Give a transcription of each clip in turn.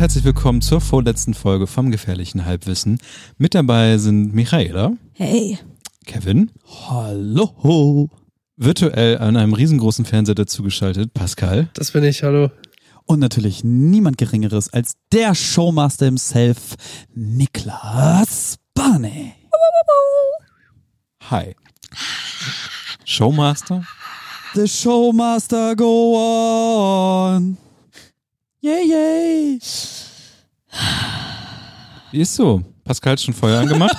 Und herzlich willkommen zur vorletzten Folge vom Gefährlichen Halbwissen. Mit dabei sind Michaela. Hey. Kevin. Hallo. Virtuell an einem riesengroßen Fernseher dazugeschaltet, Pascal. Das bin ich, hallo. Und natürlich niemand Geringeres als der Showmaster himself, Niklas Barney. Hi. Showmaster? The Showmaster go on. Yay, yay. Wie ist so? Pascal hat schon Feuer angemacht?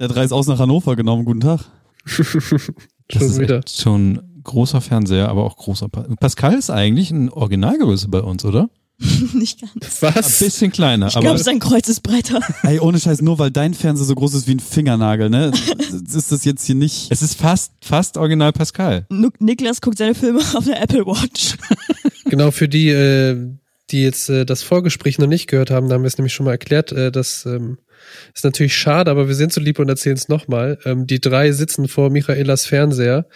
Der drei ist aus nach Hannover genommen. Guten Tag. Das Schon ist wieder. schon großer Fernseher, aber auch großer. Pa Pascal ist eigentlich ein Originalgröße bei uns, oder? Nicht ganz. Ein Was? bisschen kleiner, Ich aber glaube, sein Kreuz ist breiter. Ey, ohne Scheiß, nur weil dein Fernseher so groß ist wie ein Fingernagel, ne? Ist das jetzt hier nicht. es ist fast, fast original Pascal. Niklas guckt seine Filme auf der Apple Watch. Genau, für die, äh, die jetzt äh, das Vorgespräch noch nicht gehört haben, da haben wir es nämlich schon mal erklärt, äh, das ähm, ist natürlich schade, aber wir sind so lieb und erzählen es nochmal. Ähm, die drei sitzen vor Michaelas Fernseher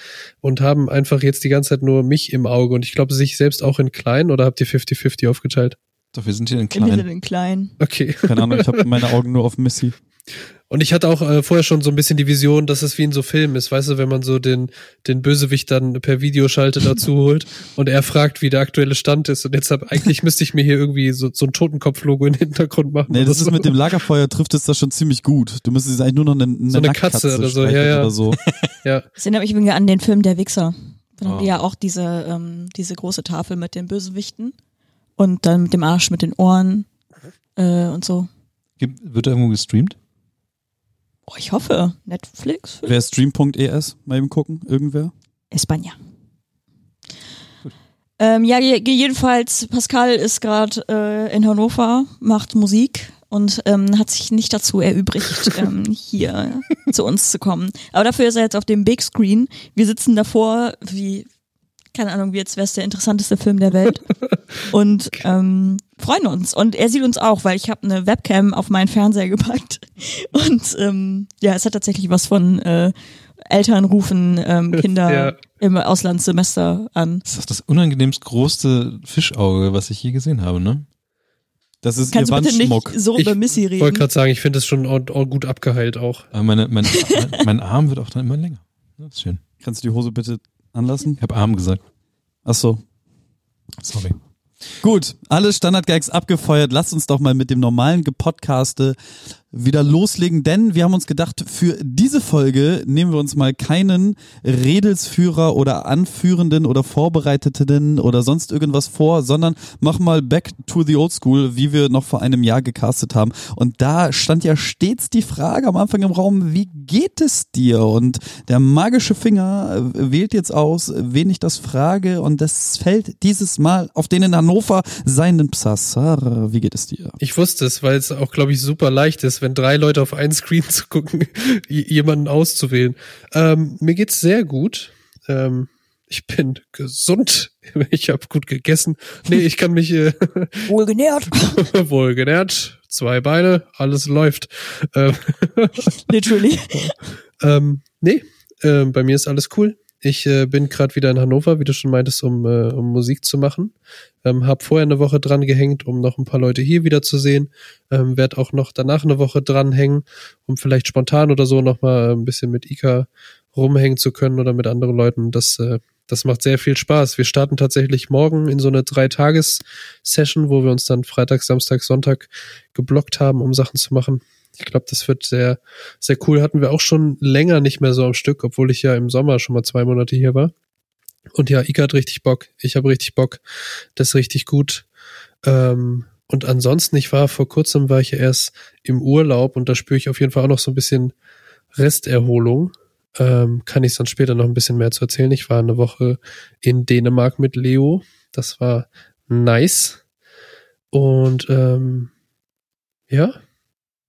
und haben einfach jetzt die ganze Zeit nur mich im Auge und ich glaube sich selbst auch in klein oder habt ihr 50-50 aufgeteilt? Doch, wir sind hier in Im Hinter klein. den Kleinen. Okay. Keine Ahnung, ich habe meine Augen nur auf Missy. Und ich hatte auch äh, vorher schon so ein bisschen die Vision, dass es wie in so Filmen ist, weißt du, wenn man so den, den Bösewicht dann per Videoschalte dazu holt und er fragt, wie der aktuelle Stand ist. Und jetzt hab, eigentlich müsste ich mir hier irgendwie so, so ein Totenkopf-Logo in den Hintergrund machen. Nee, das ist so. mit dem Lagerfeuer trifft es das schon ziemlich gut. Du müsstest eigentlich nur noch eine, eine, So eine Katze oder so, ja, ja. Oder so. Ja, Das erinnert mich übrigens an den Film Der Wichser. Da haben Oh. die ja auch diese, ähm, diese große Tafel mit den Bösewichten. Und dann mit dem Arsch mit den Ohren äh, und so. Gibt, wird da irgendwo gestreamt? Oh, ich hoffe. Netflix? Wer stream.es? Mal eben gucken, irgendwer? Espanja. Ähm, ja, je- jedenfalls, Pascal ist gerade äh, in Hannover, macht Musik und ähm, hat sich nicht dazu erübrigt, ähm, hier zu uns zu kommen. Aber dafür ist er jetzt auf dem Big Screen. Wir sitzen davor, wie, keine Ahnung, wie jetzt wäre es der interessanteste Film der Welt und ähm, freuen uns. Und er sieht uns auch, weil ich habe eine Webcam auf meinen Fernseher gepackt. Und ähm, ja, es hat tatsächlich was von äh, Eltern rufen ähm, Kinder Ja. im Auslandssemester an. Das ist doch das unangenehmst größte Fischauge, was ich je gesehen habe, ne? Das ist Kannst du ihr bitte nicht Wandschmuck. so Ich über Missy wollte reden? gerade sagen, ich finde es schon gut abgeheilt auch. Aber meine, mein, mein, mein Arm wird auch dann immer länger. Das ist schön. Kannst du die Hose bitte anlassen? Ich habe Arm gesagt. Ach so. Sorry. Gut, alle Standardgags abgefeuert. Lasst uns doch mal mit dem normalen Gepodcaste wieder loslegen, denn wir haben uns gedacht, für diese Folge nehmen wir uns mal keinen Redelsführer oder Anführenden oder Vorbereiteten oder sonst irgendwas vor, sondern mach mal back to the old school, wie wir noch vor einem Jahr gecastet haben. Und da stand ja stets die Frage am Anfang im Raum, wie geht es dir? Und der magische Finger äh, wählt jetzt aus, wen ich das frage und das fällt dieses Mal auf den in Hannover seinen Psassar. Wie geht es dir? Ich wusste es, weil es auch, glaube ich, super leicht ist, wenn drei Leute auf einen Screen zu gucken, jemanden auszuwählen. Ähm, mir geht's sehr gut. Ähm, ich bin gesund. Ich habe gut gegessen. Nee, ich kann mich äh, Wohl genährt. wohl genährt. Zwei Beine, alles läuft. Ähm, Literally. ähm, nee, ähm, bei mir ist alles cool. Ich äh, bin gerade wieder in Hannover, wie du schon meintest, um, äh, um Musik zu machen. Ähm, hab vorher eine Woche dran gehängt, um noch ein paar Leute hier wieder zu sehen. Ähm, werd auch noch danach eine Woche dranhängen, um vielleicht spontan oder so noch mal ein bisschen mit Ika rumhängen zu können oder mit anderen Leuten. Das, äh, das macht sehr viel Spaß. Wir starten tatsächlich morgen in so eine Drei-Tages-Session, wo wir uns dann Freitag, Samstag, Sonntag geblockt haben, um Sachen zu machen. Ich glaube, das wird sehr, sehr cool. Hatten wir auch schon länger nicht mehr so am Stück, obwohl ich ja im Sommer schon mal zwei Monate hier war. Und ja, Ika hat richtig Bock. Ich habe richtig Bock. Das ist richtig gut. Ähm, und ansonsten, ich war vor kurzem, war ich ja erst im Urlaub und da spüre ich auf jeden Fall auch noch so ein bisschen Resterholung. Ähm, kann ich sonst später noch ein bisschen mehr zu erzählen. Ich war eine Woche in Dänemark mit Leo. Das war nice. Und ähm, ja,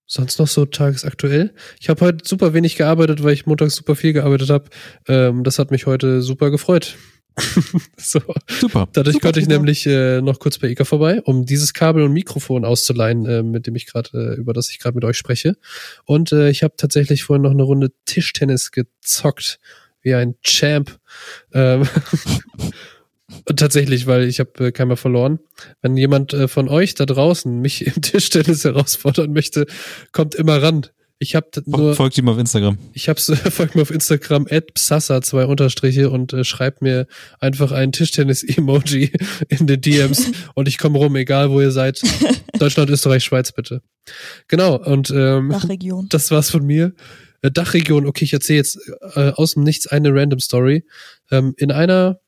sonst noch so tagesaktuell. Ich habe heute super wenig gearbeitet, weil ich montags super viel gearbeitet habe. Ähm, das hat mich heute super gefreut. so. Super. Dadurch Super, konnte ich super. nämlich äh, noch kurz bei Ika vorbei, um dieses Kabel und Mikrofon auszuleihen, äh, mit dem ich gerade, äh, über das ich gerade mit euch spreche. Und äh, ich habe tatsächlich vorhin noch eine Runde Tischtennis gezockt, wie ein Champ. Ähm, tatsächlich, weil ich habe äh, keiner verloren. Wenn jemand äh, von euch da draußen mich im Tischtennis herausfordern möchte, kommt immer ran. Ich habe nur, Folgt ihm auf Instagram. ich hab's, folgt mir auf Instagram at psassa zwei Unterstriche und äh, schreibt mir einfach ein Tischtennis-Emoji in den DMs und ich komme rum, egal wo ihr seid. Deutschland, Österreich, Schweiz bitte. Genau, und ähm, Dachregion. das war's von mir. Äh, Dachregion, okay, ich erzähle jetzt äh, aus dem Nichts eine random Story. Ähm, in einer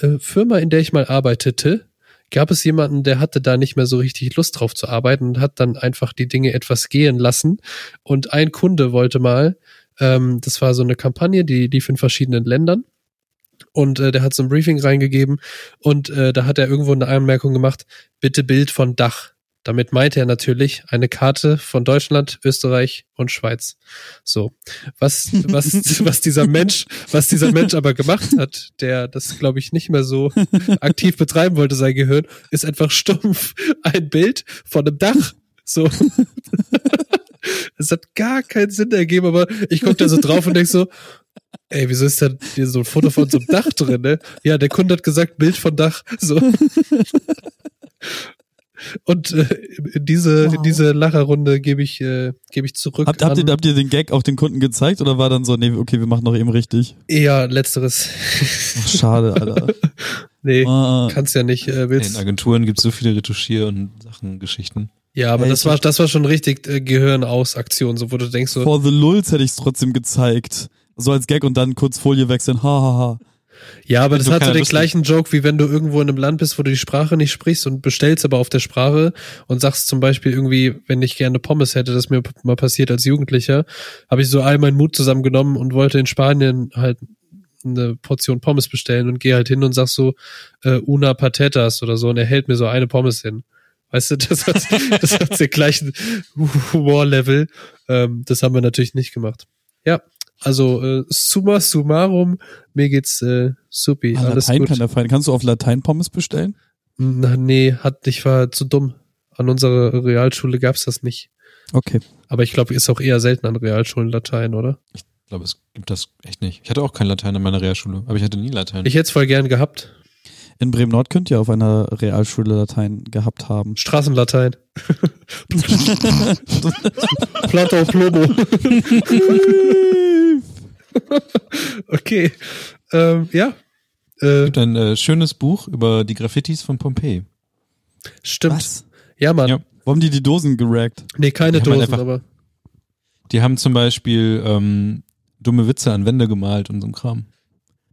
äh, Firma, in der ich mal arbeitete, gab es jemanden, der hatte da nicht mehr so richtig Lust drauf zu arbeiten und hat dann einfach die Dinge etwas gehen lassen. Und ein Kunde wollte mal, ähm, das war so eine Kampagne, die lief in verschiedenen Ländern. Und äh, der hat so ein Briefing reingegeben und äh, da hat er irgendwo eine Anmerkung gemacht, bitte Bild von Dach. Damit meinte er natürlich eine Karte von Deutschland, Österreich und Schweiz. So. Was, was, was dieser Mensch, was dieser Mensch aber gemacht hat, der das, glaube ich, nicht mehr so aktiv betreiben wollte, sein Gehirn, ist einfach stumpf ein Bild von einem Dach. So. Es hat gar keinen Sinn ergeben, aber ich gucke da so drauf und denk so, ey, wieso ist da hier so ein Foto von so einem Dach drin, ne? Ja, der Kunde hat gesagt, Bild von Dach. So. Und äh, in diese, in Wow. diese Lacherrunde gebe ich, äh, gebe ich zurück. Habt, habt, ihr, habt ihr den Gag auch den Kunden gezeigt oder war dann so, nee, okay, wir machen noch eben richtig? eher letzteres. Ach, schade, Alter. nee, Ah, kannst ja nicht. Äh, In willst. Agenturen gibt es so viele Retuschier- und Sachengeschichten. Ja, aber Ey, das war, das war schon richtig äh, Gehirn aus Aktion, so wo du denkst so, For the Lulz hätte ich es trotzdem gezeigt. So als Gag und dann kurz Folie wechseln. Ha, ha, ha. Ja, aber das hat so den lustig- gleichen Joke, wie wenn du irgendwo in einem Land bist, wo du die Sprache nicht sprichst und bestellst aber auf der Sprache und sagst zum Beispiel irgendwie, wenn ich gerne Pommes hätte, das mir mal passiert als Jugendlicher, habe ich so all meinen Mut zusammengenommen und wollte in Spanien halt eine Portion Pommes bestellen und gehe halt hin und sag so, äh, una patatas oder so und er hält mir so eine Pommes hin. Weißt du, das hat, das hat den gleichen Humorlevel. Ähm, das haben wir natürlich nicht gemacht. Ja, also äh, summa summarum, mir geht's äh, supi, Ah, alles Latein gut. kann der Feind. Kannst du auf Latein Pommes bestellen? Na, nee, hat, ich war zu dumm. An unserer Realschule gab's das nicht. Okay. Aber ich glaube, ist auch eher selten an Realschulen Latein, oder? Ich glaube, es gibt das echt nicht. Ich hatte auch kein Latein in meiner Realschule, aber ich hatte nie Latein. Ich hätte es voll gern gehabt. In Bremen-Nord könnt ihr auf einer Realschule Latein gehabt haben. Straßenlatein. Plato Plomo. okay. Ähm, ja. Äh, es gibt ein äh, schönes Buch über die Graffitis von Pompeji. stimmt. Was? Ja, Mann. Ja. Wo haben die die Dosen gerackt? Nee, keine Die haben Dosen, einfach- aber. Die haben zum Beispiel ähm, dumme Witze an Wände gemalt und so ein Kram.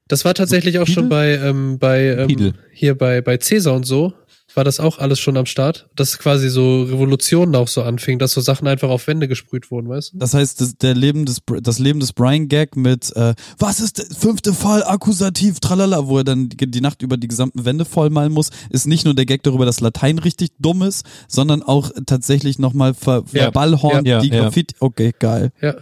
Das war tatsächlich auch schon bei, ähm, bei ähm, hier bei, bei Cäsar und so, war das auch alles schon am Start. Dass quasi so Revolutionen auch so anfing, dass so Sachen einfach auf Wände gesprüht wurden, weißt du? Das heißt, das, der Leben des, das Leben des Brian Gag mit äh, Was ist der fünfte Fall, Akkusativ, tralala, wo er dann die, die Nacht über die gesamten Wände vollmalen muss, ist nicht nur der Gag darüber, dass Latein richtig dumm ist, sondern auch tatsächlich nochmal ver, Ja. verballhornt Ja, die ja. Graffiti. Okay, geil. Ja.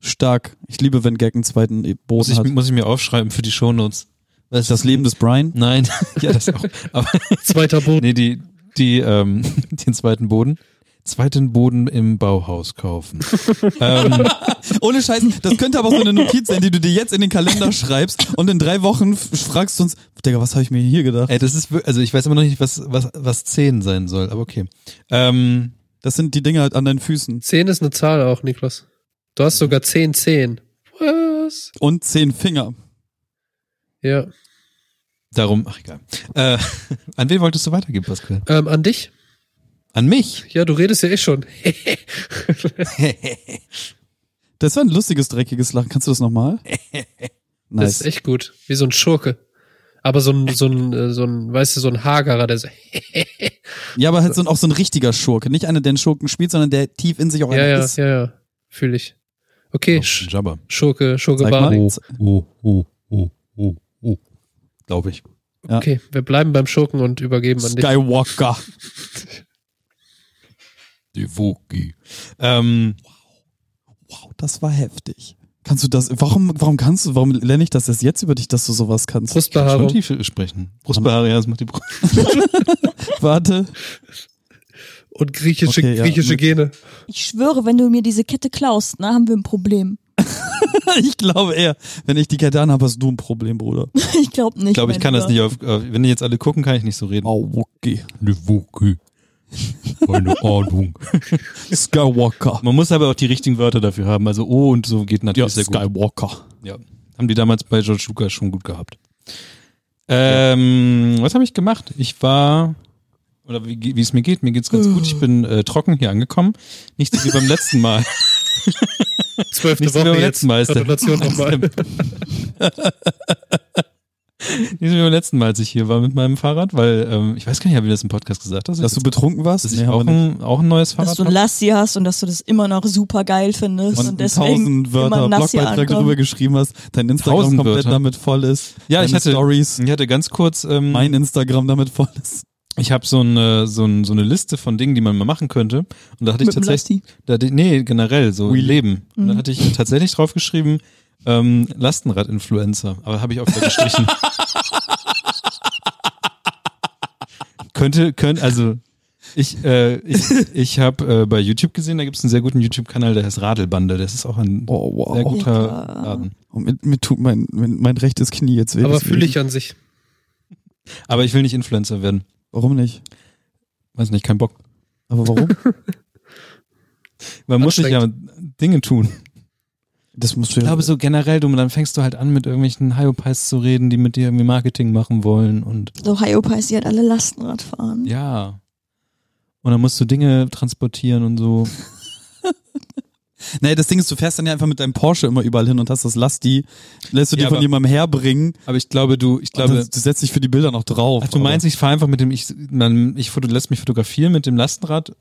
Stark. Ich liebe, wenn Gag einen zweiten Muss Boden ich, hat. muss ich mir aufschreiben für die Shownotes. Was Das Leben des Brian. Nein, ja, das auch. Aber Zweiter Boden. nee, die, die, ähm, den zweiten Boden. Zweiten Boden im Bauhaus kaufen. ähm, Ohne Scheiß, das könnte aber auch so eine Notiz sein, die du dir jetzt in den Kalender schreibst und in drei Wochen fragst du uns, Digga, was habe ich mir hier gedacht? ey, das ist, also ich weiß immer noch nicht, was, was, was 10 sein soll, aber okay. Ähm, Das sind die Dinge halt an deinen Füßen. Zehn ist eine Zahl auch, Niklas. Du hast sogar zehn Zehen. Was? Und zehn Finger. Ja. darum, ach egal. Äh, an wen wolltest du weitergeben, Pascal? Ähm, an dich? An mich? Ja, du redest ja eh schon. Das war ein lustiges, dreckiges Lachen. Kannst du das nochmal? Das Nice. ist echt gut. Wie so ein Schurke. Aber so ein, so ein, äh, so ein, weißt du, so ein Hagerer, der so, Ja, aber halt so ein, auch so ein richtiger Schurke. Nicht einer, der einen Schurken spielt, sondern der tief in sich auch ja, einer ja, ist. ja, ja, fühle ich. Okay, Oh, Sch Jabba. Schurke, Schurke Zeig Barney. mal. Oh, oh, oh, oh, oh. Glaube ich. Ja. Okay, wir bleiben beim Schurken und übergeben an dich. Skywalker. Die Woki. Ähm, Wow, das war heftig. Kannst du das, warum, warum kannst du, warum lerne ich das erst jetzt über dich, dass du sowas kannst? schon Brustbehaarung. tief sprechen. Brustbehaarung, ja, das macht die Brust. Warte. Und griechische, Okay, ja, griechische Gene. Ich schwöre, wenn du mir diese Kette klaust, na, haben wir ein Problem. ich glaube eher, wenn ich die Kette anhabe, hast du ein Problem, Bruder. ich glaube nicht. Ich glaube, ich kann das nicht auf, äh, wenn die jetzt alle gucken, kann ich nicht so reden. Oh, okay. Eine Woke. Keine Ahnung. Skywalker. Man muss aber auch die richtigen Wörter dafür haben. Also O und so geht natürlich sehr gut. Skywalker. Ja. Haben die damals bei George Lucas schon gut gehabt. Ähm, was habe ich gemacht? Ich war, oder wie, wie es mir geht, mir geht's ganz gut. Ich bin äh, trocken hier angekommen. Nicht so wie beim letzten Mal. Zwölfte Nicht so wie Woche jetzt. letzten Mal. ist der- Gratulation nochmal. Nicht wie beim letzten Mal, als ich hier war mit meinem Fahrrad, weil ähm, ich weiß gar nicht, habe ich das im Podcast gesagt, dass, Dass ich, du betrunken warst? dass ich Nee, auch, wir nicht. ein, auch ein neues Dass Fahrrad du ein. Lassi hast und dass du das immer noch super geil findest und, und deswegen tausend Wörter Blogbeitrag drüber geschrieben hast, dein Instagram Tausend komplett Wörter? damit voll ist, Ja, ich hatte, Stories, ich hatte ganz kurz, ähm, mein Instagram damit voll ist. Ich habe so eine, so, ein, so eine Liste von Dingen, die man mal machen könnte. Und da hatte ich Mit tatsächlich, da, nee, generell, so Wheelie. Leben. Und Mhm. da hatte ich tatsächlich draufgeschrieben, ähm, Lastenrad-Influencer. Aber habe ich auch wieder gestrichen. könnte, könnte, also ich, äh, ich, ich habe äh, bei YouTube gesehen, da gibt es einen sehr guten YouTube-Kanal, der heißt Radelbande. Das ist auch ein Oh, wow. sehr guter Ja. Laden. Und mir, mir tut mein, mein, mein rechtes Knie jetzt weh. Aber fühle ich an sich. Aber ich will nicht Influencer werden. Warum nicht? Weiß nicht, kein Bock. Aber warum? Man muss sich ja Dinge tun. das musst du Ich ja. glaube so generell, du, dann fängst du halt an, mit irgendwelchen Hyopies zu reden, die mit dir irgendwie Marketing machen wollen und So Hyopies, die halt alle Lastenrad fahren. ja. Und dann musst du Dinge transportieren und so. Nee, das Ding ist, du fährst dann ja einfach mit deinem Porsche immer überall hin und hast das Lasti, lässt du dir Ja, von aber- jemandem herbringen. Aber ich glaube, du, ich glaube, du setzt dich für die Bilder noch drauf. ach, du meinst, ich fahre einfach mit dem, ich, man, ich foto, lässt mich fotografieren mit dem Lastenrad.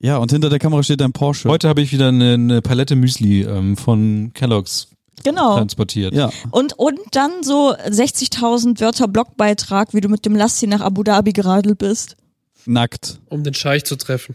Ja, und hinter der Kamera steht dein Porsche. Heute habe ich wieder eine, eine Palette Müsli ähm, von Kellogg's Genau. transportiert. Ja. Und, und dann so 60.000 Wörter Blogbeitrag, wie du mit dem Lassi nach Abu Dhabi geradelt bist. Nackt. Um den Scheich zu treffen.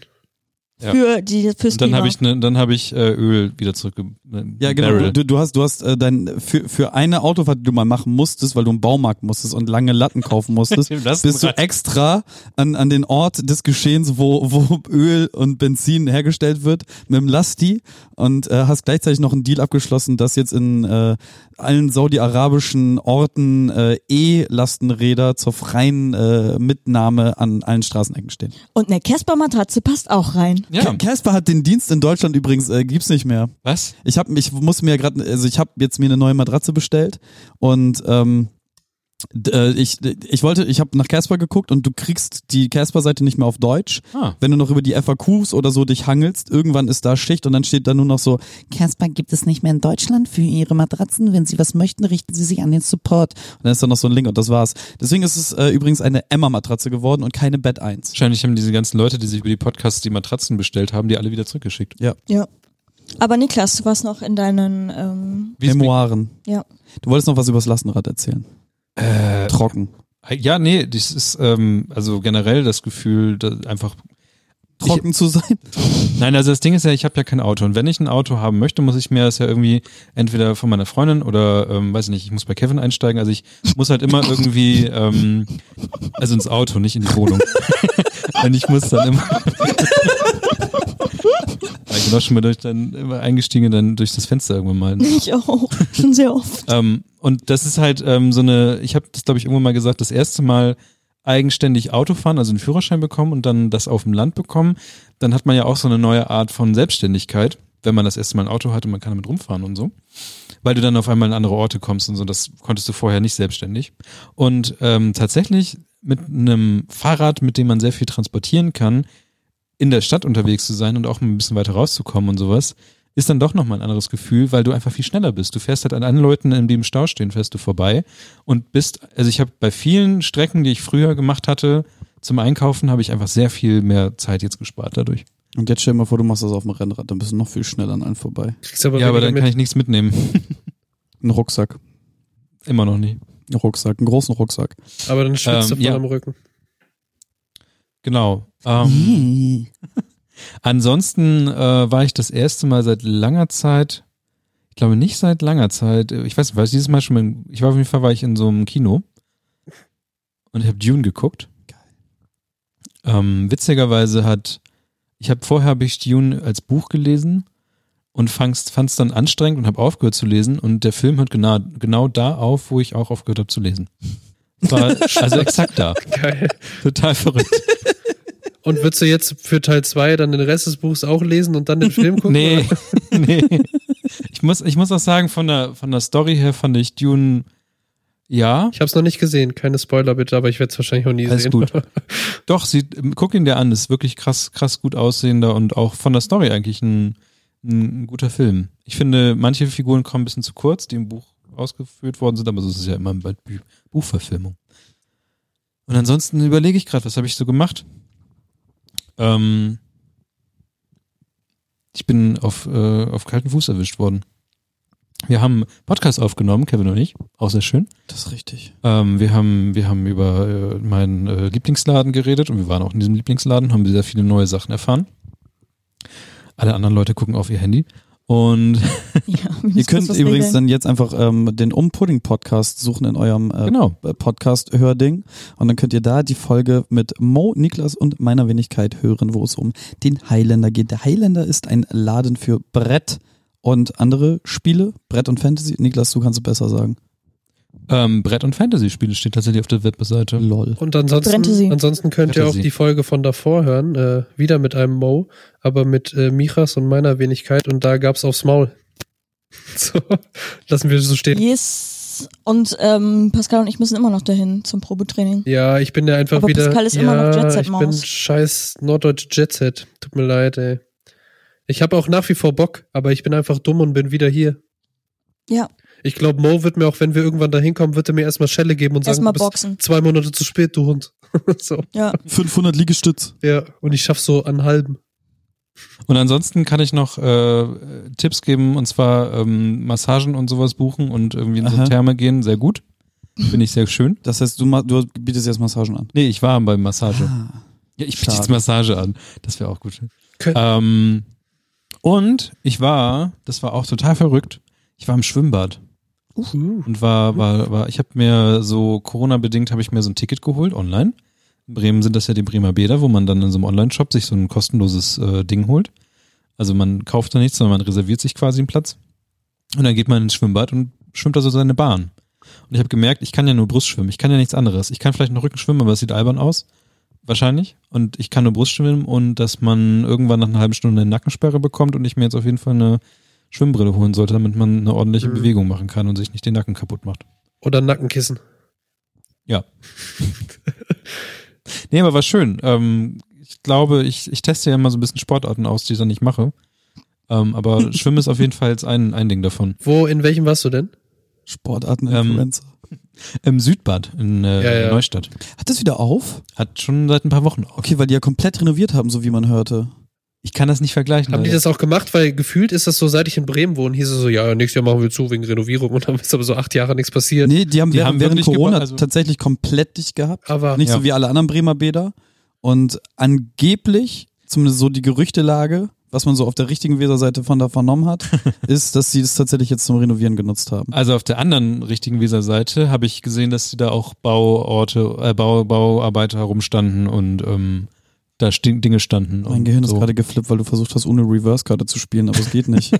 Ja. Für die, fürs Und dann habe ich, ne, dann habe ich äh, Öl wieder zurück. Äh, Ja, genau. Du, du hast, du hast äh, dein für für eine Autofahrt, die du mal machen musstest, weil du im Baumarkt musstest und lange Latten kaufen musstest, bist du extra an, an den Ort des Geschehens, wo, wo Öl und Benzin hergestellt wird, mit dem Lasti und äh, hast gleichzeitig noch einen Deal abgeschlossen, dass jetzt in äh, allen saudi-arabischen Orten äh, E-Lastenräder zur freien äh, Mitnahme an allen Straßenecken stehen. Und eine Casper-Matratze passt auch rein. Ja. Casper hat den Dienst in Deutschland übrigens, äh, gibt's nicht mehr. Was? Ich habe ich muss mir gerade also ich habe jetzt mir eine neue Matratze bestellt und ähm, äh, ich ich wollte ich habe nach Casper geguckt und du kriegst die Casper Seite nicht mehr auf Deutsch. Ah. Wenn du noch über die FAQs oder so dich hangelst, irgendwann ist da Schicht und dann steht da nur noch so Casper gibt es nicht mehr in Deutschland für ihre Matratzen, wenn sie was möchten, richten sie sich an den Support. Und dann ist da noch so ein Link und das war's. Deswegen ist es äh, übrigens eine Emma Matratze geworden und keine Bett 1. Wahrscheinlich haben diese ganzen Leute, die sich über die Podcasts die Matratzen bestellt haben, die alle wieder zurückgeschickt. Ja. Aber Niklas, du warst noch in deinen, ähm, Memoiren. ja. Du wolltest noch was über das Lastenrad erzählen. Äh, Trocken. ja, nee, das ist ähm, also generell das Gefühl, einfach Trocken zu sein. Nein, also das Ding ist ja, ich habe ja kein Auto und wenn ich ein Auto haben möchte, muss ich mir das ja irgendwie entweder von meiner Freundin oder ähm, weiß ich nicht, ich muss bei Kevin einsteigen. Also ich muss halt immer irgendwie ähm, also ins Auto, nicht in die Wohnung. und ich muss dann immer ich bin auch schon mal durch dann immer eingestiegen und dann durch das Fenster irgendwann mal. Ich auch. Schon sehr oft. Ähm, und das ist halt ähm, so eine, ich habe das glaube ich irgendwann mal gesagt, das erste Mal eigenständig Auto fahren, also einen Führerschein bekommen und dann das auf dem Land bekommen, dann hat man ja auch so eine neue Art von Selbstständigkeit, wenn man das erste Mal ein Auto hat und man kann damit rumfahren und so. Weil du dann auf einmal in andere Orte kommst und so, das konntest du vorher nicht selbstständig. Und ähm, tatsächlich mit einem Fahrrad, mit dem man sehr viel transportieren kann, in der Stadt unterwegs zu sein und auch ein bisschen weiter rauszukommen und sowas, ist dann doch nochmal ein anderes Gefühl, weil du einfach viel schneller bist. Du fährst halt an anderen Leuten, die im Stau stehen, fährst du vorbei und bist, also ich habe bei vielen Strecken, die ich früher gemacht hatte, zum Einkaufen, habe ich einfach sehr viel mehr Zeit jetzt gespart dadurch. Und jetzt stell dir mal vor, du machst das auf dem Rennrad, dann bist du noch viel schneller an allen vorbei. Kriegst aber ja, aber dann mit. kann ich nichts mitnehmen. Ein Rucksack. Immer noch nicht. Ein Rucksack, einen großen Rucksack. aber dann schwitzt Ähm, du voll ja. am Rücken. Genau. Ähm, ansonsten äh, war ich das erste Mal seit langer Zeit, ich glaube nicht seit langer Zeit, äh, ich weiß nicht, war ich dieses Mal schon mal, in- ich war auf jeden Fall war ich in so einem Kino und ich habe Dune geguckt. Ähm, witzigerweise hat, ich habe vorher habe ich Dune als Buch gelesen und fand es dann anstrengend und habe aufgehört zu lesen und der Film hört genau, genau da auf, wo ich auch aufgehört habe zu lesen. War also exakt da. Geil. Total verrückt. Und würdest du jetzt für Teil 2 dann den Rest des Buchs auch lesen und dann den Film gucken? Nee, nee. Ich muss, ich muss auch sagen, von der, von der Story her fand ich Dune, ja, Ich habe es noch nicht gesehen. Keine Spoiler bitte, aber ich werde es wahrscheinlich auch nie Alles sehen. gut. doch, sieht, guck ihn dir an, ist wirklich krass, krass gut aussehender und auch von der Story eigentlich ein, ein guter Film. Ich finde, manche Figuren kommen ein bisschen zu kurz, die im Buch ausgeführt worden sind, aber so ist es ja immer bei Buchverfilmung. Und ansonsten überlege ich gerade, was habe ich so gemacht? Ähm, ich bin auf, äh, auf kalten Fuß erwischt worden. Wir haben Podcast aufgenommen, Kevin und ich, auch sehr schön. Das ist richtig. Ähm, wir haben, wir haben über äh, meinen äh, Lieblingsladen geredet und wir waren auch in diesem Lieblingsladen, haben sehr viele neue Sachen erfahren. Alle anderen Leute gucken auf ihr Handy. Und Ja, Ihr könnt übrigens regeln. dann jetzt einfach ähm, den Umpudding-Podcast suchen in eurem äh, Genau. Podcast-Hörding. Und dann könnt ihr da die Folge mit Mo, Niklas und meiner Wenigkeit hören, wo es um den Highlander geht. Der Highlander ist ein Laden für Brett und andere Spiele, Brett und Fantasy. Niklas, du kannst es besser sagen. ähm, Brett- und Fantasy-Spiele steht tatsächlich auf der Webseite. Lol. Und ansonsten, Fantasy. ansonsten könnt ihr auch Fantasy. die Folge von davor hören, äh, wieder mit einem Mo, aber mit äh, Michas und meiner Wenigkeit und da gab's aufs Maul. So, lassen wir so stehen. Yes. Und ähm, Pascal und ich müssen immer noch dahin zum Probetraining. Ja, ich bin ja einfach Aber wieder. Pascal ist ja, immer noch Jet Set ich bin Maus. scheiß norddeutsche Jetset. Tut mir leid, ey. Ich habe auch nach wie vor Bock, aber ich bin einfach dumm und bin wieder hier. Ja, Ich glaube, Mo wird mir auch, wenn wir irgendwann da hinkommen, wird er mir erstmal Schelle geben und sagen, erstmal du bist boxen. zwei Monate zu spät, du Hund. so, Ja. 500 Liegestütz. ja. Und ich schaff so einen halben. Und ansonsten kann ich noch äh, Tipps geben, und zwar ähm, Massagen und sowas buchen und irgendwie in so Aha. Therme gehen. Sehr gut. Finde ich sehr schön. Das heißt, du, du bietest jetzt Massagen an. Nee, ich war beim Massage. Ah. Ja, ich biete jetzt Massage an. Das wäre auch gut. Ähm, und ich war, das war auch total verrückt, ich war im Schwimmbad Uh. und war, war, war, ich habe mir so Corona-bedingt habe ich mir so ein Ticket geholt online. In Bremen sind das ja die Bremer Bäder, wo man dann in so einem Online-Shop sich so ein kostenloses äh, Ding holt. Also man kauft da nichts, sondern man reserviert sich quasi einen Platz. Und dann geht man ins Schwimmbad und schwimmt da so seine Bahn. Und ich habe gemerkt, ich kann ja nur Brust schwimmen, ich kann ja nichts anderes. Ich kann vielleicht noch Rücken schwimmen, aber es sieht albern aus. Wahrscheinlich. Und ich kann nur Brust schwimmen und dass man irgendwann nach einer halben Stunde eine Nackensperre bekommt und ich mir jetzt auf jeden Fall eine Schwimmbrille holen sollte, damit man eine ordentliche Mhm. Bewegung machen kann und sich nicht den Nacken kaputt macht. Oder Nackenkissen. Ja. nee, aber war schön. Ähm, ich glaube, ich, ich teste ja immer so ein bisschen Sportarten aus, die ich dann nicht mache. Ähm, aber Schwimmen ist auf jeden Fall jetzt ein, ein Ding davon. Wo, in welchem warst du denn? Sportarten-Influencer. Im Südbad in äh, Ja, ja. Neustadt. Hat das wieder auf? Hat schon seit ein paar Wochen auf. Okay, weil die ja komplett renoviert haben, so wie man hörte. Ich kann das nicht vergleichen. Haben die leider. das auch gemacht? Weil gefühlt ist das so, seit ich in Bremen wohne, hieß es so, ja, nächstes Jahr machen wir zu wegen Renovierung und dann ist aber so acht Jahre nichts passiert. Nee, die haben Die während, haben während Corona also- tatsächlich komplett dicht gehabt. Aber Nicht Ja. so wie alle anderen Bremer Bäder. Und angeblich, zumindest so die Gerüchtelage, was man so auf der richtigen Weserseite von da vernommen hat, ist, dass sie das tatsächlich jetzt zum Renovieren genutzt haben. Also auf der anderen richtigen Weserseite habe ich gesehen, dass da auch Bauorte, äh, Bau, Bauarbeiter herumstanden und ähm, da sti- Dinge standen. Mein und Gehirn ist so. gerade geflippt, weil du versucht hast, ohne Reverse-Karte zu spielen, aber es geht nicht.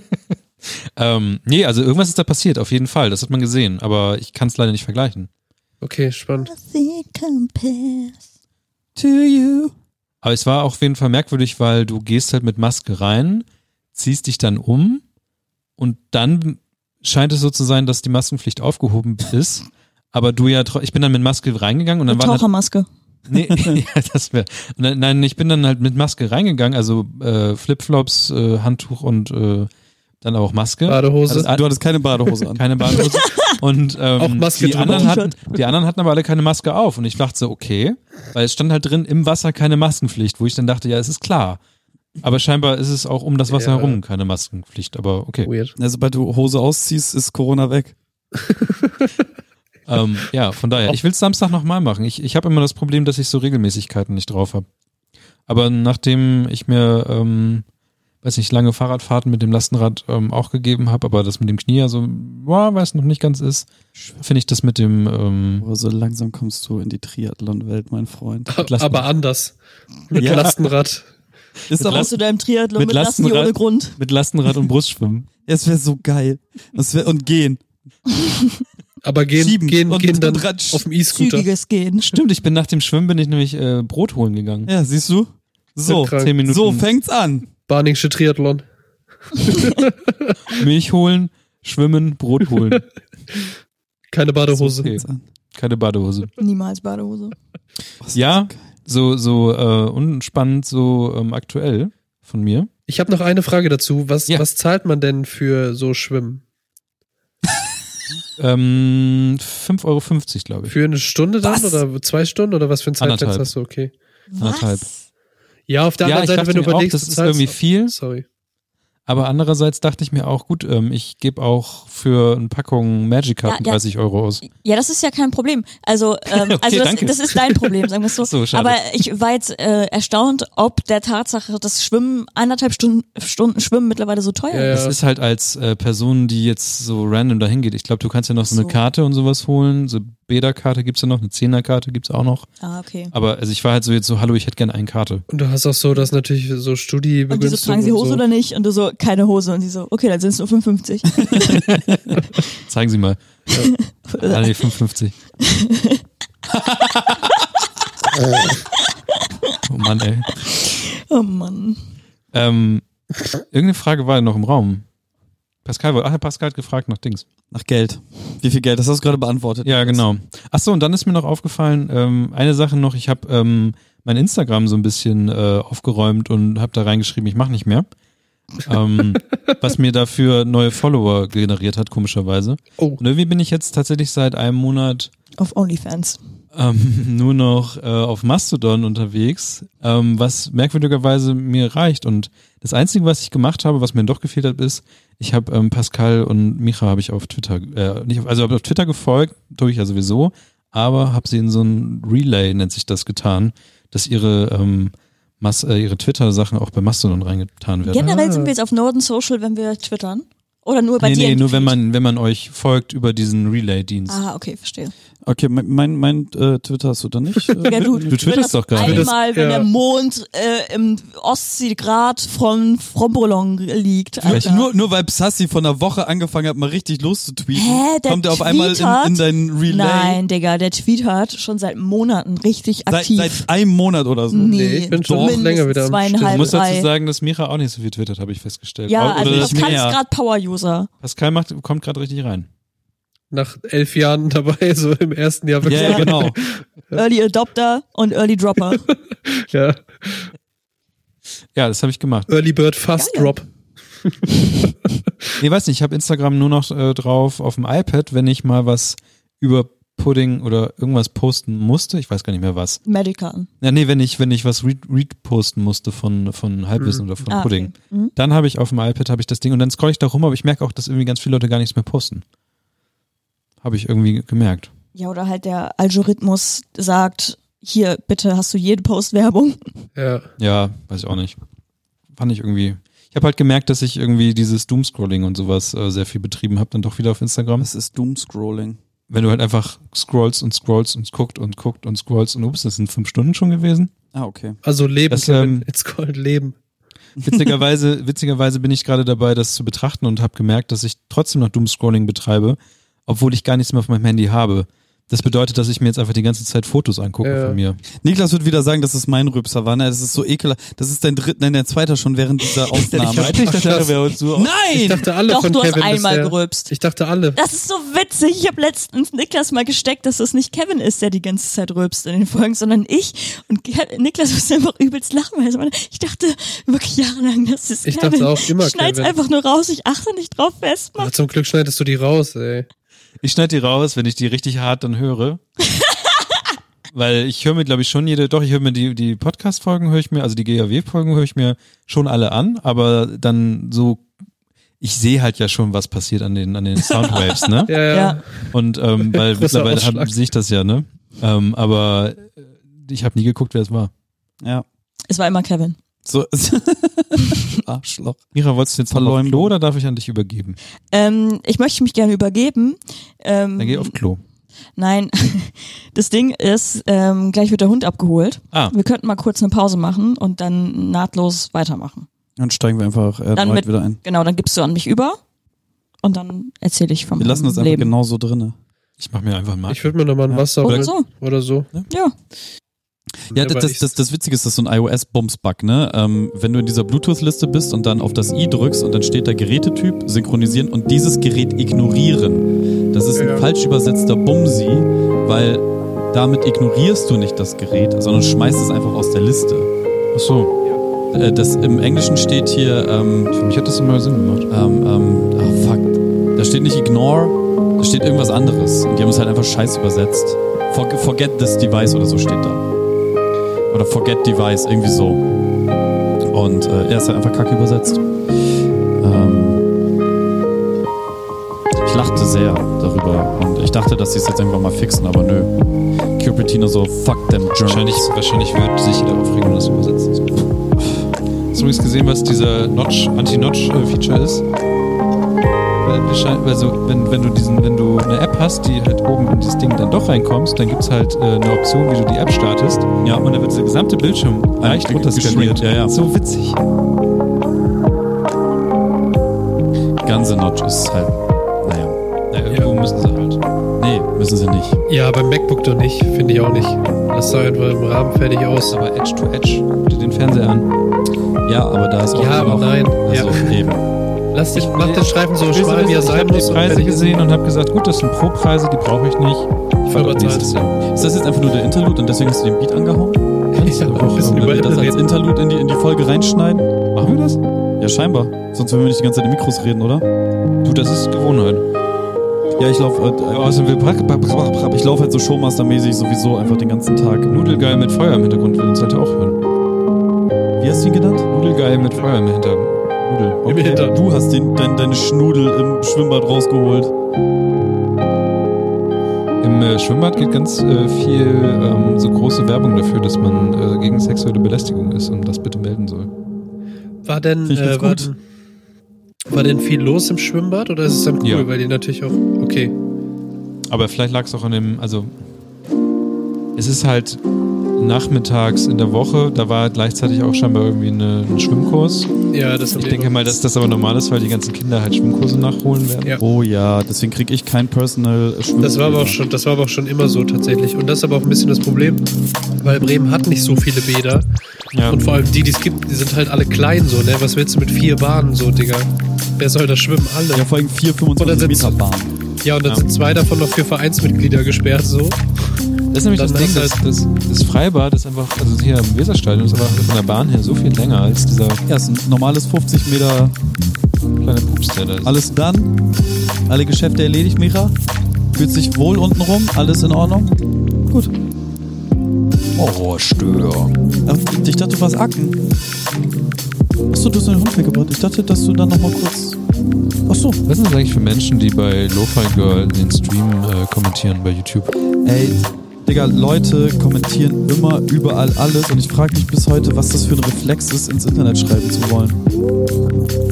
Ähm, nee, also irgendwas ist da passiert, auf jeden Fall. Das hat man gesehen, aber ich kann es leider nicht vergleichen. okay, spannend. to you. Aber es war auch auf jeden Fall merkwürdig, weil du gehst halt mit Maske rein, ziehst dich dann um und dann scheint es so zu sein, dass die Maskenpflicht aufgehoben ist. Aber du ja, ich bin dann mit Maske reingegangen und dann Mit halt, Tauchermaske. Nee, ja, das wäre, nein, nein, ich bin dann halt mit Maske reingegangen, also äh, Flipflops, äh, Handtuch und äh, dann auch Maske. Badehose. Also, Du hattest keine Badehose an. keine Badehose. Und ähm, Auch Maske die, anderen hatten, die anderen hatten aber alle keine Maske auf. Und ich dachte so, okay, weil es stand halt drin, im Wasser keine Maskenpflicht, wo ich dann dachte, ja, es ist klar. Aber scheinbar ist es auch um das Wasser Ja. herum keine Maskenpflicht. Aber okay. Weird. Ja, sobald du Hose ausziehst, ist Corona weg. Ähm, ja, von daher. Ich will es Samstag nochmal machen. Ich, ich habe immer das Problem, dass ich so Regelmäßigkeiten nicht drauf habe. Aber nachdem ich mir, ähm, weiß nicht, lange Fahrradfahrten mit dem Lastenrad ähm, auch gegeben habe, aber das mit dem Knie ja so, boah, weiß noch nicht ganz ist, finde ich das mit dem, ähm, Aber so langsam kommst du in die Triathlon-Welt, mein Freund. Aber anders. Mit Ja. Lastenrad. Ist aber, Aus zu deinem Triathlon mit mit, Lasten ohne Lastenrad- Grund. Mit Lastenrad und Brustschwimmen. es wäre so geil. Das wär, und gehen. Aber gehen, Schieben gehen, und- gehen dann dran auf dem E-Scooter. Zügiges Gehen. Stimmt, ich bin nach dem Schwimmen bin ich nämlich äh, Brot holen gegangen. Ja, siehst du? So. Zehn Minuten so fängt's an. Barningsche Triathlon. Milch holen, schwimmen, Brot holen. Keine Badehose. Okay. Keine Badehose. Niemals Badehose. Ja, so, so äh, unspannend, so ähm, aktuell von mir. Ich habe noch eine Frage dazu. Was, Ja. was zahlt man denn für so Schwimmen? Ähm, 5,50 Euro, glaube ich. Für eine Stunde dann Was? oder zwei Stunden oder was für ein Zeitfenster Anderthalb. hast du? Okay. Anderthalb. Was? Ja, auf der Ja, anderen ich Seite, wenn du mir auch, überlegst, das ist irgendwie viel, Sorry. Aber andererseits dachte ich mir auch, gut, ähm, ich gebe auch für eine Packung Magic-Karten Ja, ja. 30 Euro aus. Ja, das ist ja kein Problem. Also, ähm, Okay, also das, das ist dein Problem, sagen wir es so. So, schade. Aber ich war jetzt äh, erstaunt, ob der Tatsache, dass Schwimmen eineinhalb Stunden, Stunden Schwimmen mittlerweile so teuer ja. ist. Das ist halt als äh, Person, die jetzt so random dahin geht. Ich glaube, du kannst ja noch so, So. eine Karte und sowas holen. So Bäderkarte gibt's ja noch, eine Zehnerkarte gibt's auch noch. Ah, okay. Aber also ich war halt so jetzt so, hallo, ich hätte gerne eine Karte. Und du hast auch so, dass natürlich so Studi Und die so, tragen sie Hose oder nicht? Und du so, keine Hose. Und die so, okay, dann sind es nur 55. Zeigen Sie mal. Ah, nee, 55. oh Mann, ey. oh Mann. Ähm, irgendeine Frage war ja noch im Raum. Pascal, wollte- ach, Pascal hat gefragt nach Dings. Nach Geld. Wie viel Geld? Das hast du gerade beantwortet. Ja, genau. Ach so, und dann ist mir noch aufgefallen, ähm, eine Sache noch, ich habe ähm, mein Instagram so ein bisschen äh, aufgeräumt und habe da reingeschrieben, ich mache nicht mehr. ähm, was mir dafür neue Follower generiert hat, komischerweise. Oh. Und irgendwie bin ich jetzt tatsächlich seit einem Monat Auf OnlyFans. Ähm, nur noch äh, auf Mastodon unterwegs, ähm, was merkwürdigerweise mir reicht. Und das Einzige, was ich gemacht habe, was mir doch gefehlt hat, ist, ich habe ähm, Pascal und Micha habe ich auf Twitter, äh, nicht auf, also auf Twitter gefolgt, tue ich ja sowieso, aber habe sie in so ein Relay, nennt sich das, getan, dass ihre ähm, Mas äh, ihre Twitter-Sachen auch bei Mastodon reingetan werden. Generell Ah. sind wir jetzt auf Norden Social, wenn wir twittern. Oder nur bei nee, dir? nee, nur wenn man, wenn man euch folgt über diesen Relay-Dienst. Ah, okay, verstehe. Okay, mein, mein, mein äh, Twitter hast du dann nicht? Äh, Ja, du, Du twitterst doch gerade. Einmal, wenn Ja. der Mond äh, im Ostseegrad von Frombolon liegt. Vielleicht Alter. nur, nur weil Psassi von einer Woche angefangen hat, mal richtig loszutweeten, Hä, der kommt er auf einmal in, in dein Relay. Nein, Digga, der Tweet hat schon seit Monaten richtig Seit, aktiv. seit einem Monat oder so. nee, Nee, ich bin schon länger wieder am zweieinhalb, Ich muss dazu sagen, dass Mira auch nicht so viel twittert, habe ich festgestellt. Ja, also oder Pascal mehr. ist gerade Power-User. Pascal macht, kommt gerade richtig rein. Nach elf Jahren dabei, so im ersten Jahr Ja, wirklich. ja, genau. Early Adopter und Early Dropper. Ja. Ja, das habe ich gemacht. Early Bird Fast Geil. Drop. Nee, weiß nicht, ich habe Instagram nur noch äh, drauf auf dem iPad, wenn ich mal was über Pudding oder irgendwas posten musste. Ich weiß gar nicht mehr was. Medican. Ja, nee, wenn ich, wenn ich was re reposten musste von, von Halbwissen oder von Ah, Pudding. okay. Mhm. Dann habe ich auf dem iPad habe ich das Ding und dann scroll ich da rum, aber ich merke auch, dass irgendwie ganz viele Leute gar nichts mehr posten. Habe ich irgendwie gemerkt. Ja, oder halt der Algorithmus sagt, hier, bitte hast du jede Postwerbung. Ja. Ja, weiß ich auch nicht. Fand ich irgendwie. Ich habe halt gemerkt, dass ich irgendwie dieses Doomscrolling und sowas äh, sehr viel betrieben habe, dann doch wieder auf Instagram. Das ist Doomscrolling. Wenn du halt einfach scrollst und scrollst und guckt und guckt und scrollst und ups, das sind fünf Stunden schon gewesen. Ah, okay. Also Leben, Das, ähm, It's called Leben. Witzigerweise, witzigerweise bin ich gerade dabei, das zu betrachten und habe gemerkt, dass ich trotzdem noch Doomscrolling betreibe, obwohl ich gar nichts mehr auf meinem Handy habe. Das bedeutet, dass ich mir jetzt einfach die ganze Zeit Fotos angucke Ja. von mir. Niklas wird wieder sagen, dass es mein Rübser war. Ne? Das ist so ekelhaft. Das ist dein dritter, nein, dein zweiter schon während dieser Aufnahme. Ich dachte, wäre uns so. Ich Nein! dachte alle Doch, von du hast Kevin einmal bisher. gerülpst. Ich dachte alle. Das ist so witzig. Ich habe letztens Niklas mal gesteckt, dass es nicht Kevin ist, der die ganze Zeit rülpst in den Folgen, sondern ich. Und Ke Niklas musste einfach übelst lachen. Weil ich dachte wirklich jahrelang, das ist Ich Kevin. dachte auch immer Schneid's Kevin. einfach nur raus. Ich achte nicht drauf fest. Ah, zum Glück schneidest du die raus, ey. Ich schneide die raus, wenn ich die richtig hart dann höre. Weil ich höre mir, glaube ich, schon jede, doch, ich höre mir die, die Podcast-Folgen, höre ich mir, also die GAW-Folgen höre ich mir schon alle an, aber dann so, ich sehe halt ja schon, was passiert an den, an den Soundwaves, ne? Ja, ja. Ja. Und ähm, weil Großer mittlerweile sehe ich das ja, ne? Ähm, aber äh, ich habe nie geguckt, wer es war. Ja. Es war immer Kevin. So. Arschloch. Mira, wolltest du jetzt. Klo oder darf ich an dich übergeben? Ähm, ich möchte mich gerne übergeben. Ähm, Dann geh auf Klo. Nein, das Ding ist, ähm, gleich wird der Hund abgeholt. Ah. Wir könnten mal kurz eine Pause machen und dann nahtlos weitermachen. Dann steigen wir einfach Dann erneut mit, wieder ein. genau, dann gibst du an mich über und dann erzähle ich vom Wir lassen das einfach Leben. genau so drinne. Ich mach mir einfach mal. Ich würde mir nochmal ein Ja. Wasser Oder so. oder so. Ja, Ja, Aber das, ich- das, das Witzige ist, das ist so ein iOS-Bums-Bug, ne? Ähm, wenn du in dieser Bluetooth-Liste bist und dann auf das i drückst und dann steht da Gerätetyp, synchronisieren und dieses Gerät ignorieren. Das ist ein Ja. falsch übersetzter Bumsi, weil damit ignorierst du nicht das Gerät, sondern schmeißt es einfach aus der Liste. Ach so. Äh, das, Im Englischen steht hier, ähm, Für mich hat das immer Sinn gemacht. ähm, ähm, ah, fuck, da steht nicht ignore, da steht irgendwas anderes. Und die haben es halt einfach scheiß übersetzt. For, forget this device oder so steht da. Oder forget device, irgendwie so. Und äh, er ist halt einfach kacke übersetzt. Ähm, ich lachte sehr darüber und ich dachte, dass sie es jetzt irgendwann mal fixen, aber nö. Cupertino so, fuck them Germans. Wahrscheinlich, wahrscheinlich wird sich jeder aufregen, wenn das übersetzt ist. Hast du übrigens gesehen, was dieser Notch, Anti-Notch-Feature ist? Also, wenn, wenn du diesen, wenn du eine App hast, die halt oben in dieses Ding dann doch reinkommst, dann gibt's halt äh, eine Option, wie du die App startest. Ja. Und dann wird der gesamte Bildschirm leicht runterskaliert. ja, ja. So witzig. Ganze Notch ist halt, naja. Ja, irgendwo müssen sie halt. Nee, müssen sie nicht. Ja, beim MacBook doch nicht, finde ich auch nicht. Das sah einfach im Rahmen fertig aus. Aber Edge to Edge, guck dir den Fernseher an. Ja, aber da ist auch Ja, noch, aber nein. Also eben. Lass dich, mach den Streifen so du, schmal, wie er ich sein habe muss. die und Preise fertig ist. gesehen und habe gesagt, gut, das sind Pro-Preise, die brauche ich nicht. Fahrt überzahlt. nächstes Jahr. Ist das jetzt einfach nur der Interlude und deswegen hast du den Beat angehauen? Kannst du Ja, auch, ein bisschen wir das als. Interlude in die, in die Folge reinschneiden? Machen wir das? Ja, scheinbar. Sonst würden wir nicht die ganze Zeit in Mikros reden, oder? Du, das ist Gewohnheit. Ja, ich laufe äh, Bra- Bra- ich lauf halt so Showmaster-mäßig sowieso einfach den ganzen Tag. Nudelgeil mit Feuer im Hintergrund will uns halt auch hören. Wie hast du ihn genannt? Nudelgeil mit Feuer im Hintergrund. Nudel. Im Hinter- Du hast den, dein, deine Schnudel im Schwimmbad rausgeholt. Im äh, Schwimmbad geht ganz äh, viel ähm, so große Werbung dafür, dass man äh, gegen sexuelle Belästigung ist und das bitte melden soll. War denn, äh, war, gut. denn- war denn viel los im Schwimmbad oder ist es dann cool, Ja. weil die natürlich auch, okay. Aber vielleicht lag es auch an dem, also es ist halt nachmittags in der Woche, da war gleichzeitig auch scheinbar irgendwie eine, ein Schwimmkurs. Ja, das Ich denke mal, dass das aber normal ist, weil die ganzen Kinder halt Schwimmkurse nachholen werden. Ja. Oh ja, deswegen kriege ich kein Personal Schwimm. Das war aber auch schon, das war aber auch schon immer so tatsächlich. Und das ist aber auch ein bisschen das Problem, weil Bremen hat nicht so viele Bäder. Ja. Und vor allem die, die es gibt, die sind halt alle klein so, ne? Was willst du mit vier Bahnen so, Digga? Wer soll da schwimmen? Alle. Ja, vor allem 4, Oder 25 sitzt- Meter Bahn. Ja, und dann Ja. sind zwei davon noch für Vereinsmitglieder gesperrt, so. Das ist nämlich das Ding, das, das, das Freibad ist einfach, also hier im Weserstadion ist aber von der Bahn her so viel länger als dieser Ja, ist ein normales 50 Meter. kleine Pups, der da ist. Alles dann. Alle Geschäfte erledigt, Mira. Fühlt sich wohl unten rum. Alles in Ordnung. Gut. Oh, Stör. Ach, ich dachte, du warst Acken. Achso, du hast deinen Hund weggebracht. Ich dachte, dass du dann nochmal kurz. Achso. Was sind das eigentlich für Menschen, die bei Lo-Fi Girl den Stream äh, kommentieren bei YouTube? Ey, Digga, Leute kommentieren immer überall alles und ich frage mich bis heute, was das für ein Reflex ist, ins Internet schreiben zu wollen.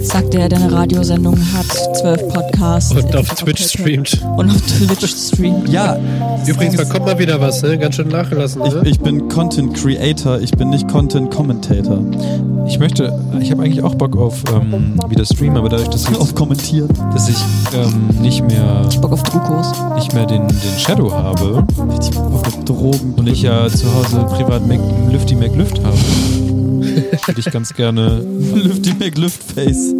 sagt der, der eine Radiosendung hat, zwölf Podcasts. Und auf Twitch streamt. Und auf Twitch streamt. Ja, Übrigens, da kommt mal wieder was, ne? Ganz schön nachgelassen, ich, ne? ich bin Content Creator, ich bin nicht Content Commentator. Ich möchte, ich habe eigentlich auch Bock auf ähm, wieder Streamen, aber dadurch, dass ich, Auf kommentieren. dass ich ähm, nicht mehr Bock auf Trukos. nicht mehr den, den Shadow habe Richtig Bock auf Drogen. und ich ja zu Hause privat Mac, Lüfty McLüft habe, würde ich ganz gerne, Lüfty McLüftface.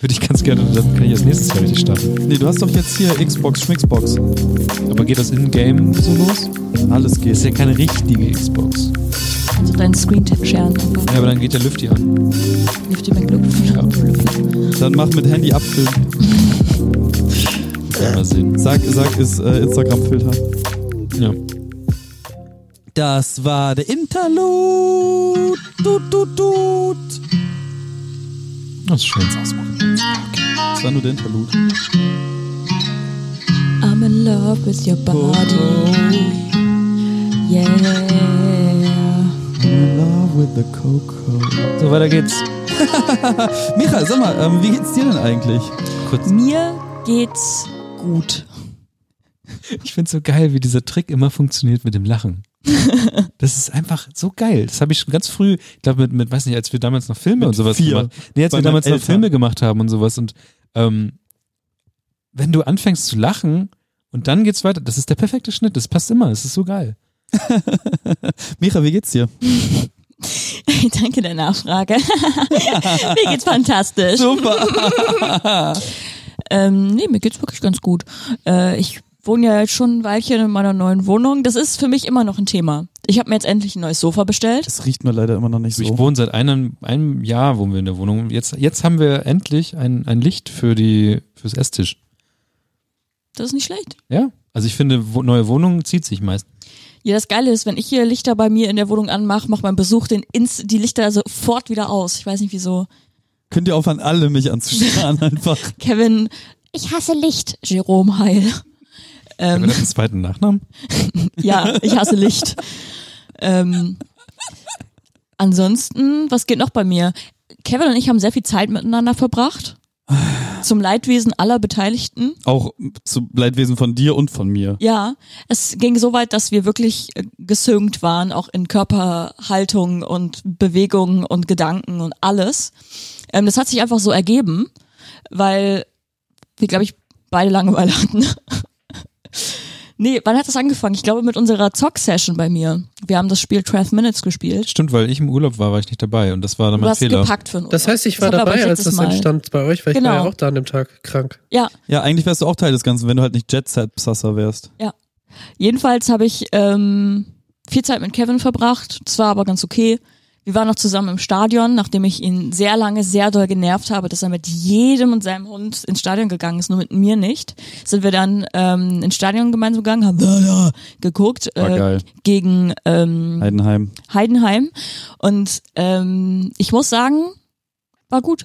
würde ich ganz gerne, dann kann ich als nächstes Jahr richtig starten. Nee, du hast doch jetzt hier Xbox, Schmixbox. Aber geht das in-game so los? Alles Das geht. ist ja keine richtige Xbox. Also deinen Screen sharen einfach. Ja, aber dann geht der Lüfty an. Lifty McLuft. Dann mach mit Handy abfilmen. Wir sehen. Sag, sag ist äh, Instagram-Filter. Ja. Das war der Interlude. Tut, tut, tut. Das ist schön. Das war nur der Interlude. I'm in love with your body. Yeah. In love with the Coco. So, weiter geht's. Micha, sag mal, ähm, wie geht's dir denn eigentlich? Kurz. Mir geht's gut. Ich finde so geil, wie dieser Trick immer funktioniert mit dem Lachen. Das ist einfach so geil. Das habe ich schon ganz früh, ich glaube mit, mit, weiß nicht, als wir damals noch Filme Mit und sowas vier. gemacht. Nee, als Bei wir damals meinen noch Eltern. Filme gemacht haben und sowas und ähm, wenn du anfängst zu lachen und dann geht's weiter, das ist der perfekte Schnitt. Das passt immer. Das ist so geil. Micha, wie geht's dir? Danke der Nachfrage. mir geht's fantastisch. Super. Ähm, nee, mir geht's wirklich ganz gut. Äh, ich wohne ja jetzt schon ein Weilchen in meiner neuen Wohnung. Das ist für mich immer noch ein Thema. Ich habe mir jetzt endlich ein neues Sofa bestellt. Es riecht nur leider immer noch nicht Ich so. wohne seit einem, einem Jahr wohnen wir in der Wohnung. Jetzt, jetzt haben wir endlich ein, ein Licht für die, fürs Esstisch. Das ist nicht schlecht. Ja. Also ich finde, wo, neue Wohnung zieht sich meist. Ja, das Geile ist, wenn ich hier Lichter bei mir in der Wohnung anmache, macht mein Besuch den Inst die Lichter sofort wieder aus. Ich weiß nicht wieso. Könnt ihr aufhören, alle mich anzustarren einfach. Kevin, ich hasse Licht. Jerome Heil. Haben wir Ähm, das einen zweiten Nachnamen? ja, ich hasse Licht. ähm, ansonsten, was geht noch bei mir? Kevin und ich haben sehr viel Zeit miteinander verbracht. Zum Leidwesen aller Beteiligten. Auch zu Leidwesen von dir und von mir. Ja, es ging so weit, dass wir wirklich äh, gesynkt waren, auch in Körperhaltung und Bewegungen und Gedanken und alles. Ähm, das hat sich einfach so ergeben, weil wir, glaube ich, beide Langeweile hatten. Nee, wann hat das angefangen? Ich glaube mit unserer Zock-Session bei mir. Wir haben das Spiel 12 Minutes gespielt. Stimmt, weil ich im Urlaub war, war ich nicht dabei und das war dann mein Fehler. gepackt für Das heißt, ich war Das dabei, als das Mal. entstand bei euch, weil ich war Genau. ja auch da an dem Tag krank. Ja, Ja, eigentlich wärst du auch Teil des Ganzen, wenn du halt nicht Jet-Set-Sasser wärst. Jedenfalls habe ich ähm, viel Zeit mit Kevin verbracht. Das war aber ganz okay. Wir waren noch zusammen im Stadion, nachdem ich ihn sehr lange sehr doll genervt habe, dass er mit jedem und seinem Hund ins Stadion gegangen ist, nur mit mir nicht. Sind wir dann ähm, ins Stadion gemeinsam gegangen, haben da, da geguckt äh, gegen ähm, Heidenheim. Heidenheim. Und ähm, ich muss sagen, war gut.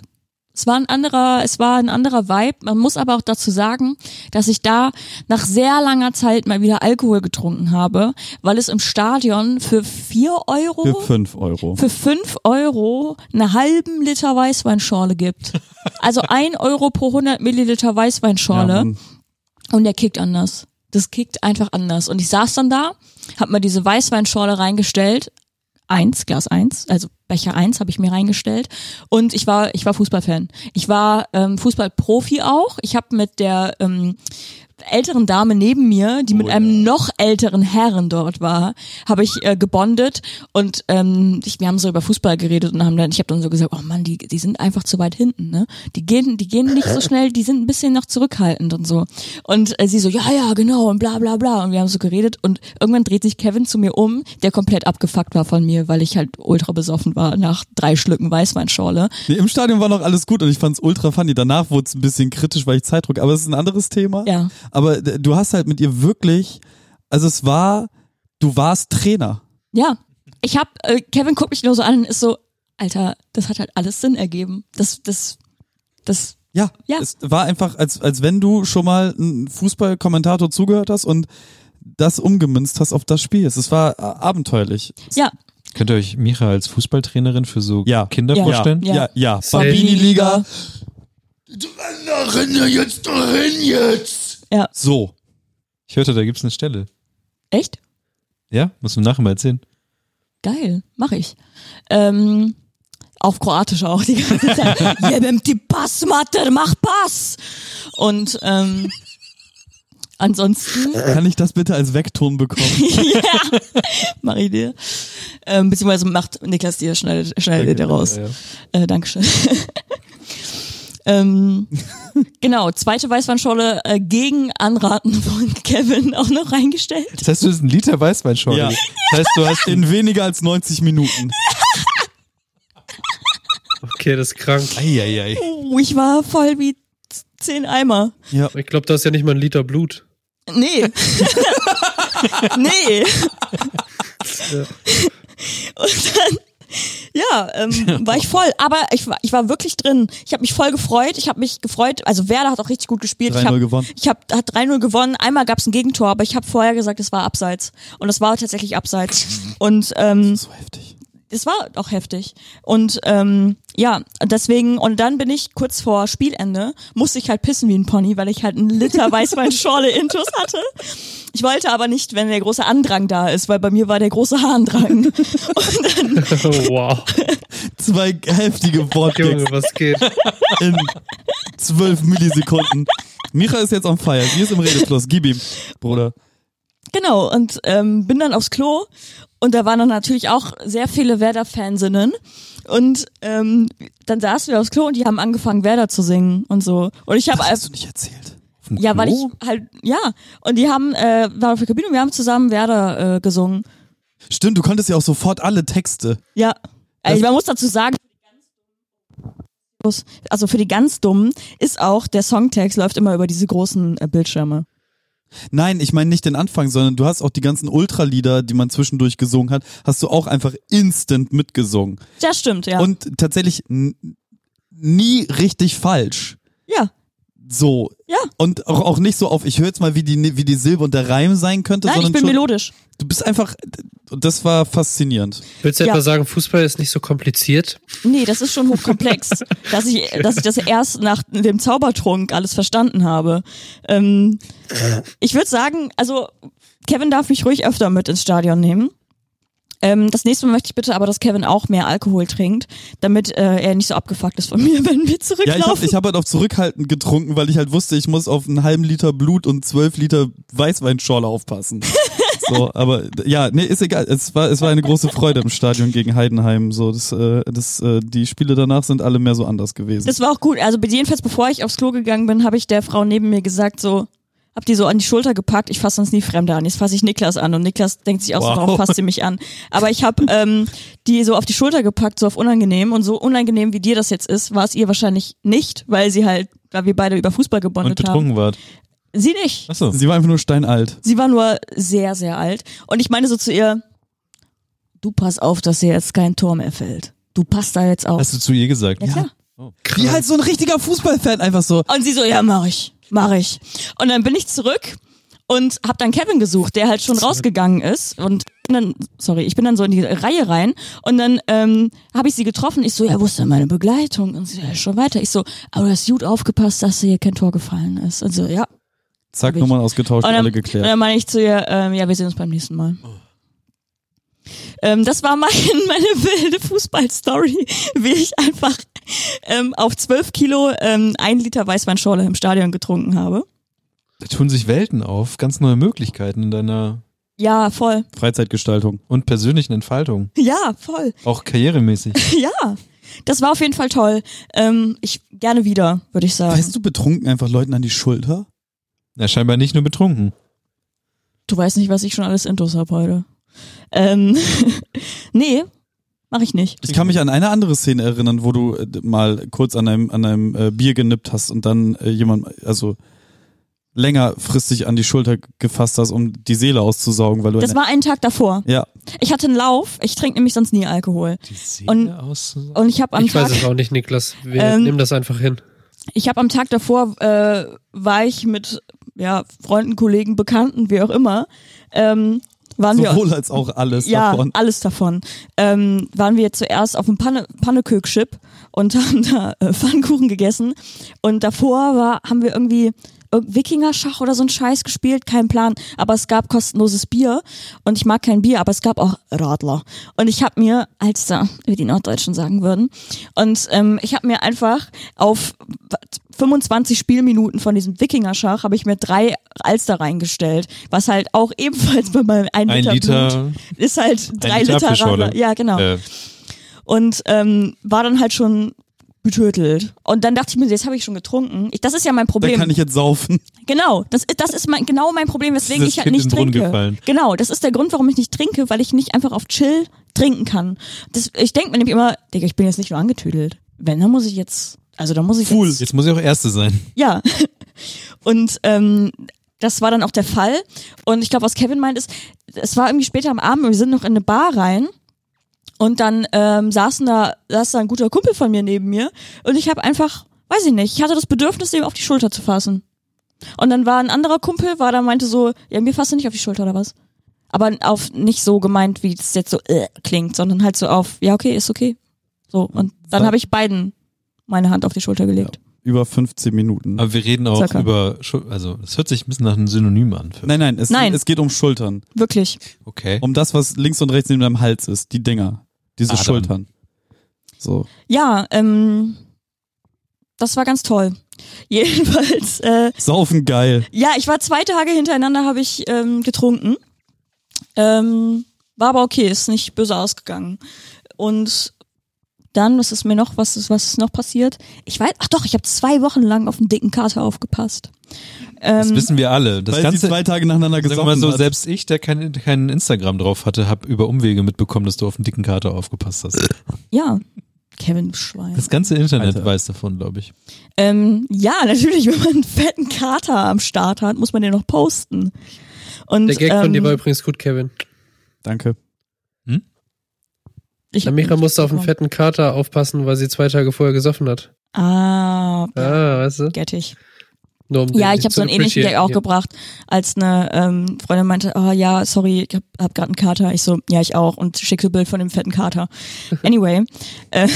Es war ein anderer, es war ein anderer Vibe. Man muss aber auch dazu sagen, dass ich da nach sehr langer Zeit mal wieder Alkohol getrunken habe, weil es im Stadion für vier Euro, Für fünf Euro. für fünf Euro eine halben Liter Weißweinschorle gibt. Also ein Euro pro 100 Milliliter Weißweinschorle. Ja, Mann. Und der kickt anders. Das kickt einfach anders. Und ich saß dann da, hab mir diese Weißweinschorle reingestellt. Eins, Glas eins, also Becher eins habe ich mir reingestellt. Und ich war, ich war Fußballfan. Ich war ähm, Fußballprofi auch. Ich habe mit der ähm, älteren Dame neben mir, die mit einem noch älteren Herren dort war, habe ich äh, gebondet und ähm, ich, wir haben so über Fußball geredet und haben dann, ich habe dann so gesagt, oh Mann, die, die sind einfach zu weit hinten, ne? Die gehen, die gehen nicht so schnell, die sind ein bisschen noch zurückhaltend und so. Und äh, sie so, ja, ja, genau und bla bla bla. Und wir haben so geredet und irgendwann dreht sich Kevin zu mir um, der komplett abgefuckt war von mir, weil ich halt ultra besoffen war nach drei Schlücken Weißweinschorle. Nee, Im Stadion war noch alles gut und ich fand's ultra funny. Danach wurde es ein bisschen kritisch, weil ich Zeitdruck, aber es ist ein anderes Thema. Ja. Aber du hast halt mit ihr wirklich, also es war, du warst Trainer. Ja, ich hab, äh, Kevin guckt mich nur so an und ist so, Alter, das hat halt alles Sinn ergeben. Das, das, das, Ja, Ja. es war einfach, als, als wenn du schon mal einen Fußballkommentator zugehört hast und das umgemünzt hast auf das Spiel. Es war äh, abenteuerlich. ja, Könnt ihr euch Micha als Fußballtrainerin für so Ja. Kinder Ja. vorstellen? Ja, ja, ja. Safe. Bambini-Liga. Renne jetzt dahin jetzt! So. Ich hörte, da gibt's eine Stelle. Echt? Ja? Musst du nachher mal erzählen. Geil, mach ich. Ähm, auf Kroatisch auch die ganze Zeit. Jebem ti Pass, Mater, mach Pass! Und ähm, ansonsten Kann ich das bitte als Vekton bekommen? ja, mach ich dir. Ähm, beziehungsweise macht Niklas dir, schneidet, schneidet dir raus. Ja, ja. Äh, Dankeschön. ähm, genau, zweite Weißweinschorle äh, gegen Anraten von Kevin auch noch reingestellt. Das heißt, du hast einen Liter Weißweinschorle. Ja. Das heißt, du hast In weniger als 90 Minuten. Okay, das ist krank. Eieiei. Oh, ich war voll wie zehn Eimer. Ja. Ich glaube, du hast ja nicht mal einen Liter Blut. Nee. nee. Ja. Und dann, ja, ähm, war ich voll. Aber ich war, ich war wirklich drin. Ich habe mich voll gefreut. Ich habe mich gefreut. Also Werder hat auch richtig gut gespielt. Ich 3-0 hab, gewonnen. Ich habe hat 3-0 gewonnen. Einmal gab es ein Gegentor, aber ich habe vorher gesagt, es war abseits. Und es war tatsächlich abseits. Und ähm, So heftig. Das war auch heftig. Und ähm, ja, deswegen, und dann bin ich kurz vor Spielende, musste ich halt pissen wie ein Pony, weil ich halt einen Liter Weißweinschorle intus hatte. Ich wollte aber nicht, wenn der große Andrang da ist, weil bei mir war der große Harndrang. Und dann, wow. Zwei heftige Junge, Wortgags was geht? in zwölf Millisekunden. Micha ist jetzt on fire. Sie ist im Redefluss. Gib ihm, Bruder. Genau, und ähm, bin dann aufs Klo und da waren dann natürlich auch sehr viele Werder-Fansinnen. Und ähm, dann saßen wir aufs Klo und die haben angefangen, Werder zu singen und so. Und ich habe Das hast du nicht erzählt. Ja, weil ich halt, ja. Und die haben, äh, waren auf der Kabine und wir haben zusammen Werder äh, gesungen. Stimmt, du konntest ja auch sofort alle Texte. Ja. Also man muss dazu sagen, also für die ganz Dummen ist auch, der Songtext läuft immer über diese großen äh, Bildschirme. Nein, ich meine nicht den Anfang, sondern du hast auch die ganzen Ultralieder, die man zwischendurch gesungen hat, hast du auch einfach instant mitgesungen. Das stimmt, ja. Und tatsächlich nie richtig falsch. ja, So. ja. Und auch, auch nicht so auf, ich höre jetzt mal, wie die, wie die Silbe und der Reim sein könnte, Nein, ich sondern bin schon, melodisch. du bist einfach, das war faszinierend. Willst du Ja. etwa sagen, Fußball ist nicht so kompliziert? Nee, das ist schon hochkomplex, dass ich, dass ich das erst nach dem Zaubertrunk alles verstanden habe. Ähm, ich würde sagen, also Kevin darf mich ruhig öfter mit ins Stadion nehmen. Ähm, das nächste Mal möchte ich bitte aber, dass Kevin auch mehr Alkohol trinkt, damit äh, er nicht so abgefuckt ist von mir, wenn wir Ja, zurücklaufen. ich habe ich hab halt auf zurückhaltend getrunken, weil ich halt wusste, ich muss auf einen halben Liter Blut und zwölf Liter Weißweinschorle aufpassen. So, aber ja, nee, ist egal. Es war, es war eine große Freude im Stadion gegen Heidenheim. So, das, äh, das, äh, die Spiele danach sind alle mehr so anders gewesen. Das war auch gut. Also jedenfalls, bevor ich aufs Klo gegangen bin, habe ich der Frau neben mir gesagt, so, hab die so an die Schulter gepackt, ich fasse sonst nie Fremde an. Jetzt fasse ich Niklas an und Niklas denkt sich auch so, Wow. warum fasst sie mich an? Aber ich habe ähm, die so auf die Schulter gepackt, so auf unangenehm und so unangenehm wie dir das jetzt ist, war es ihr wahrscheinlich nicht, weil sie halt, weil wir beide über Fußball und gebondet haben. betrunken wart. Sie nicht. Achso. Sie war einfach nur steinalt. Sie war nur sehr, sehr alt. Und ich meine so zu ihr, du pass auf, dass dir jetzt kein Tor mehr fällt. Du passt da jetzt auf. Hast du zu ihr gesagt? ja, klar. Wie halt so ein richtiger Fußballfan einfach so. Und sie so, ja, mach ich, mach ich. Und dann bin ich zurück und hab dann Kevin gesucht, der halt schon rausgegangen ist. Und dann, sorry, ich bin dann so in die Reihe rein und dann ähm, habe ich sie getroffen. Ich so, ja, wo ist denn meine Begleitung? Und sie, ja, schon weiter. Ich so, aber du hast gut aufgepasst, dass dir hier kein Tor gefallen ist. Und so, ja. Zack. Nummern ausgetauscht, Und dann, alle und geklärt. dann meine ich zu ihr, ähm, ja, wir sehen uns beim nächsten Mal. Ähm, das war mein, meine wilde Fußballstory, wie ich einfach ähm, auf 12 Kilo ähm, ein Liter Weißweinschorle im Stadion getrunken habe. Da tun sich Welten auf, ganz neue Möglichkeiten in deiner Ja, voll. Freizeitgestaltung. und persönlichen Entfaltung. Ja, voll. Auch karrieremäßig. Ja. Das war auf jeden Fall toll. Ähm, ich gerne wieder, würde ich sagen. Weißt du betrunken einfach Leuten an die Schulter? Ja, scheinbar nicht nur betrunken. Du weißt nicht, was ich schon alles intus habe heute. Ähm, nee, mache ich nicht. Ich kann mich an eine andere Szene erinnern, wo du äh, mal kurz an einem, an einem äh, Bier genippt hast und dann äh, jemand, also längerfristig an die Schulter gefasst hast, um die Seele auszusaugen, weil du Das war einen Tag davor. ja, Ich hatte einen Lauf. Ich trinke nämlich sonst nie Alkohol. Die Seele Und- auszusagen. Und ich habe am Ich Tag, weiß es auch nicht, Niklas. Wir Ähm, nehmen das einfach hin. ich habe am Tag davor äh, war ich mit ja Freunden, Kollegen, Bekannten, wie auch immer, ähm, waren wir sowohl als auch alles ja, davon. alles davon. Ähm, waren wir zuerst auf dem Panne, und haben da äh, Pfannkuchen gegessen. Und davor war, haben wir irgendwie irg- Wikingerschach oder so ein Scheiß gespielt, kein Plan. Aber es gab kostenloses Bier und ich mag kein Bier, aber es gab auch Radler. Und ich habe mir, Alster, wie die Norddeutschen sagen würden, und ähm, ich habe mir einfach auf 25 Spielminuten von diesem Wikingerschach habe ich mir drei Alster reingestellt, was halt auch ebenfalls bei meinem ein Ein Liter, Liter, Blut ist halt drei Liter Liter. Radler. Ja, genau. äh, Und ähm, war dann halt schon getötelt. Und dann dachte ich mir, jetzt habe ich schon getrunken. Ich, das ist ja mein Da Problem. kann ich jetzt saufen. Genau, das, ist- das ist mein, genau mein Problem, weswegen ich halt Kind nicht trinke. gefallen. Genau, das ist der Grund, warum ich nicht trinke, weil ich nicht einfach auf Chill trinken kann. Das, ich denke mir nämlich immer, Digga, ich bin jetzt nicht nur angetüdelt. Wenn, dann muss ich jetzt, also da muss ich Full. jetzt, jetzt muss ich auch Erste sein. ja. Und ähm, das war dann auch der Fall. Und ich glaube, was Kevin meint ist, es war irgendwie später am Abend, und wir sind noch in eine Bar rein. Und dann ähm, saßen da, saß da ein guter Kumpel von mir neben mir. Und ich habe einfach, weiß ich nicht, ich hatte das Bedürfnis, dem auf die Schulter zu fassen. Und dann war ein anderer Kumpel, war da meinte so, ja, mir fasst du nicht auf die Schulter oder was? Aber auf nicht so gemeint, wie es jetzt so äh, klingt, sondern halt so auf, ja, okay, ist okay. So. Und dann habe ich beiden meine Hand auf die Schulter gelegt. Über 15 Minuten. Aber wir reden auch Circa. über, Schul- also es hört sich ein bisschen nach einem Synonym an. Für, Nein, nein, es, Nein. es geht um Schultern. Wirklich. Okay. Um das, was links und rechts neben deinem Hals ist. Die Dinger. Diese Adern. Schultern. So. Ja, ähm, das war ganz toll. Jedenfalls, äh, Saufen geil. ja, ich war zwei Tage hintereinander, habe ich ähm, getrunken. Ähm, war aber okay, ist nicht böse ausgegangen. Und dann, was ist mir noch, was ist, was ist noch passiert? Ich weiß, ach doch, ich habe zwei Wochen lang auf einen dicken Kater aufgepasst. Das Ähm, wissen wir alle. Das weil ganze, sie zwei Tage nacheinander Sag gesoffen mal so, hat. selbst ich, der kein, kein Instagram drauf hatte, habe über Umwege mitbekommen, dass du auf den dicken Kater aufgepasst hast. ja, Kevin Schwein. Das ganze Internet Alter. weiß davon, glaube ich. Ähm, ja, natürlich, wenn man einen fetten Kater am Start hat, muss man den noch posten. Und, Der Gag ähm, von dir war übrigens gut, Kevin. Danke. Ich nicht musste auf einen fetten Kater aufpassen, weil sie zwei Tage vorher gesoffen hat. Ah, ja, Ah, weißt du? gettig. Nur um Ja, ich habe so einen ähnlichen Gag auch hier. gebracht, als eine ähm, Freundin meinte, oh ja, sorry, ich hab, hab gerade einen Kater. Ich so, ja, ich auch und schickte ein Bild von dem fetten Kater. Anyway, äh,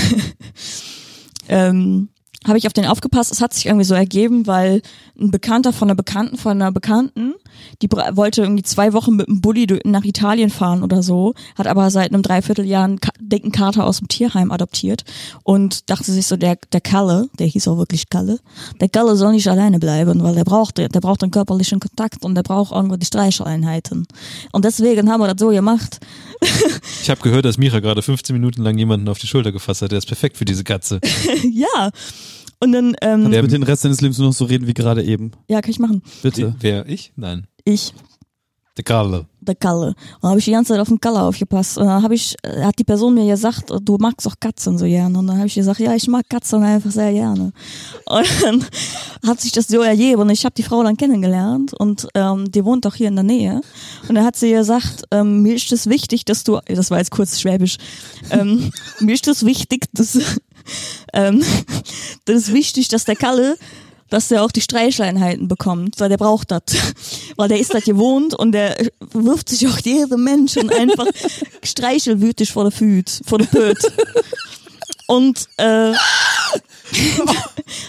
ähm, habe ich auf den aufgepasst. Es hat sich irgendwie so ergeben, weil ein Bekannter von einer Bekannten von einer Bekannten, die wollte irgendwie zwei Wochen mit dem Bulli nach Italien fahren oder so, hat aber seit einem Dreivierteljahr einen dicken Kater aus dem Tierheim adoptiert und dachte sich so, der, der Kalle, der hieß auch wirklich Kalle, der Kalle soll nicht alleine bleiben, weil der braucht, der braucht einen körperlichen Kontakt und der braucht irgendwo die Streicheleinheiten. Und deswegen haben wir das so gemacht. Ich habe gehört, dass Mira gerade 15 Minuten lang jemanden auf die Schulter gefasst hat. Der ist perfekt für diese Katze. ja. Und dann, ähm, Der mit den Rest deines Lebens nur noch so reden wie gerade eben. ja, kann ich machen. Bitte. Wer? Ich? Nein. Ich. Der Karle. der Kalle. Und dann habe ich die ganze Zeit auf den Kalle aufgepasst. Und dann habe ich, äh, hat die Person mir gesagt, du magst doch Katzen so gerne. Und dann habe ich gesagt, ja, ich mag Katzen einfach sehr gerne. Und dann hat sich das so ergeben und ich habe die Frau dann kennengelernt und ähm, die wohnt doch hier in der Nähe. Und dann hat sie gesagt, ähm, mir ist es wichtig, dass du, das war jetzt kurz schwäbisch, ähm, mir ist es wichtig, dass, ähm, das ist wichtig, dass der Kalle dass der auch die Streichleinheiten bekommt, weil der braucht das. Weil der ist das gewohnt und der wirft sich auch jedem Menschen einfach streichelwütig vor der Füße, vor der Pöt. Und äh,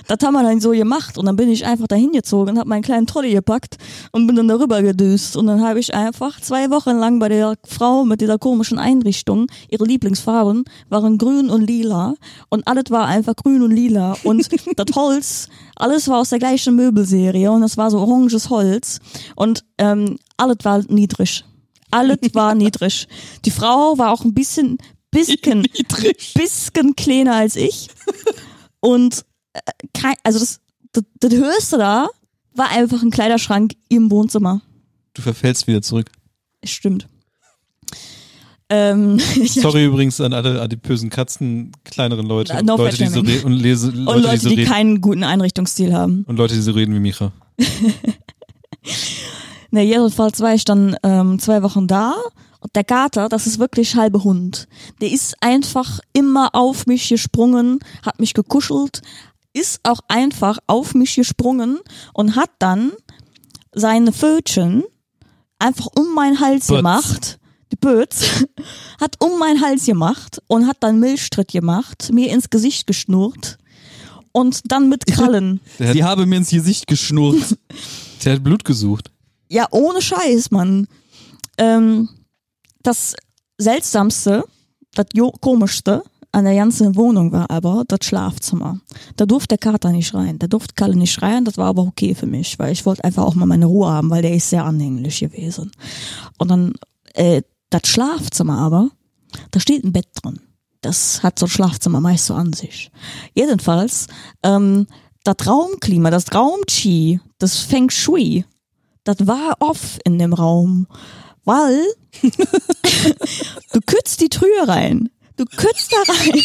das haben wir dann so gemacht. Und dann bin ich einfach dahin gezogen, habe meinen kleinen Trolley gepackt und bin dann darüber gedüst. Und dann habe ich einfach zwei Wochen lang bei der Frau mit dieser komischen Einrichtung, ihre Lieblingsfarben waren grün und lila. Und alles war einfach grün und lila. Und das Holz, alles war aus der gleichen Möbelserie. Und das war so oranges Holz. Und ähm, alles war niedrig. Alles war niedrig. Die Frau war auch ein bisschen, bisschen, bisschen kleiner als ich. Und äh, kein, also das, das, das höchste da war einfach ein Kleiderschrank im Wohnzimmer. Du verfällst wieder zurück. Stimmt. Ähm, ja, Sorry übrigens an alle adipösen Katzen, kleineren Leute, No Leute, die so und lese, Leute, und Leute, die so die keinen guten Einrichtungsstil haben. und Leute, die so reden wie Mira. Ne, jedenfalls war ich dann ähm, zwei Wochen da und der Kater, das ist wirklich halbe Hund. Der ist einfach immer auf mich gesprungen, hat mich gekuschelt, ist auch einfach auf mich gesprungen und hat dann seine Pfötchen einfach um meinen Hals Bötz. gemacht. Die Bötz hat um meinen Hals gemacht und hat dann Milchstritt gemacht, mir ins Gesicht geschnurrt und dann mit Krallen. Sie habe mir ins Gesicht geschnurrt. der hat Blut gesucht. Ja, ohne Scheiß, Mann. Ähm, das Seltsamste, das Komischste an der ganzen Wohnung war aber das Schlafzimmer. Da durfte der Kater nicht rein. Da durfte Kalle nicht rein. Das war aber okay für mich, weil ich wollte einfach auch mal meine Ruhe haben, weil der ist sehr anhänglich gewesen. Und dann äh, das Schlafzimmer aber, da steht ein Bett drin. Das hat so ein Schlafzimmer meist so an sich. Jedenfalls, ähm, das Raumklima, das Raumchi, das Feng Shui, das war off in dem Raum, weil du kützt die Tür rein. Du kützt da rein.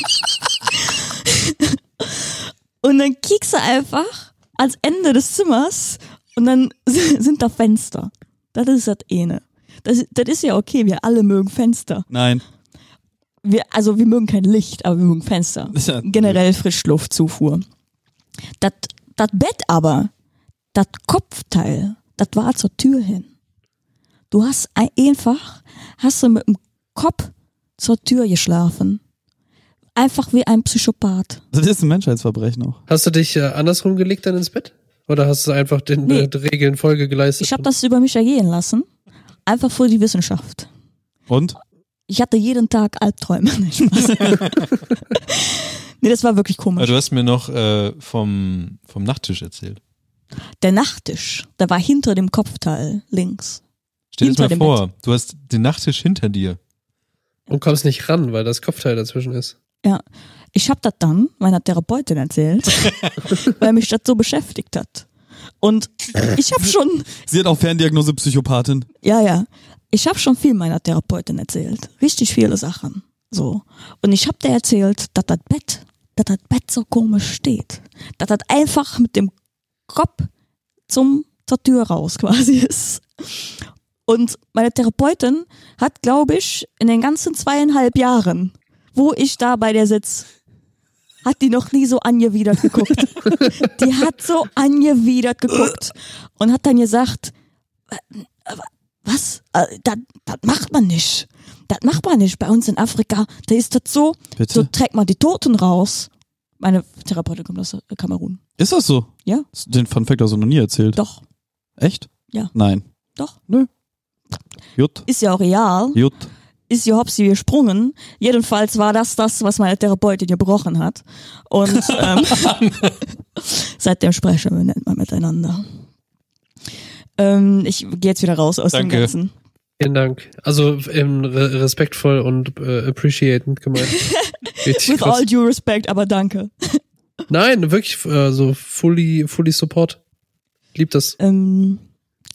und dann kiekst du einfach ans Ende des Zimmers und dann sind da Fenster. Das ist das eine. Das, das ist ja okay, wir alle mögen Fenster. Nein. Wir, also wir mögen kein Licht, aber wir mögen Fenster. Ja. Generell Frischluftzufuhr. Das Bett aber, das Kopfteil, das war zur Tür hin. Du hast ein- einfach, hast du mit dem Kopf zur Tür geschlafen. Einfach wie ein Psychopath. Das ist ein Menschheitsverbrechen auch. Hast du dich äh, andersrum gelegt dann ins Bett? Oder hast du einfach den Nee. äh, Regeln Folge geleistet? Ich habe das über mich ergehen lassen. Einfach für die Wissenschaft. Und? Ich hatte jeden Tag Albträume. Nee, das war wirklich Aber komisch. du hast mir noch äh, vom, vom Nachttisch erzählt. Der Nachttisch, der war hinter dem Kopfteil links. Stell dir mal vor, du hast den Nachttisch hinter dir. Und kommst nicht ran, weil das Kopfteil dazwischen ist. Ja. Ich habe das dann meiner Therapeutin erzählt, weil mich das so beschäftigt hat. Und ich habe schon, Sie hat auch Ferndiagnose Psychopathin. ja, ja, ich habe schon viel meiner Therapeutin erzählt. Richtig viele Sachen. So. Und ich habe der erzählt, dass das Bett, dass das Bett so komisch steht. Dass das einfach mit dem Kopf zum, zur Tür raus quasi ist. Und meine Therapeutin hat, glaube ich, in den ganzen zweieinhalb Jahren, wo ich da bei der sitz, hat die noch nie so angewidert geguckt. die hat so angewidert geguckt und hat dann gesagt, "Äh, was? Äh, Das, das macht man nicht. Das macht man nicht. Bei uns in Afrika, da ist das so, Bitte? so trägt man die Toten raus. Meine Therapeutin kommt aus Kamerun. Ist das so? Ja, Den Fun Fact hast du noch nie erzählt. doch, Echt? Ja. Nein. doch. Jut. Ist ja auch real. Jut. ist die Hopsi gesprungen. Jedenfalls war das das, was meine Therapeutin gebrochen hat. Und ähm, seitdem sprechen wir nicht mehr miteinander. Ähm, ich gehe jetzt wieder raus aus Danke. dem Ganzen. Vielen Dank. Also ähm, re respektvoll und äh, appreciated gemeint. With krass. all due respect, aber danke. Nein, wirklich, äh, so fully, fully support. Lieb das. Ähm,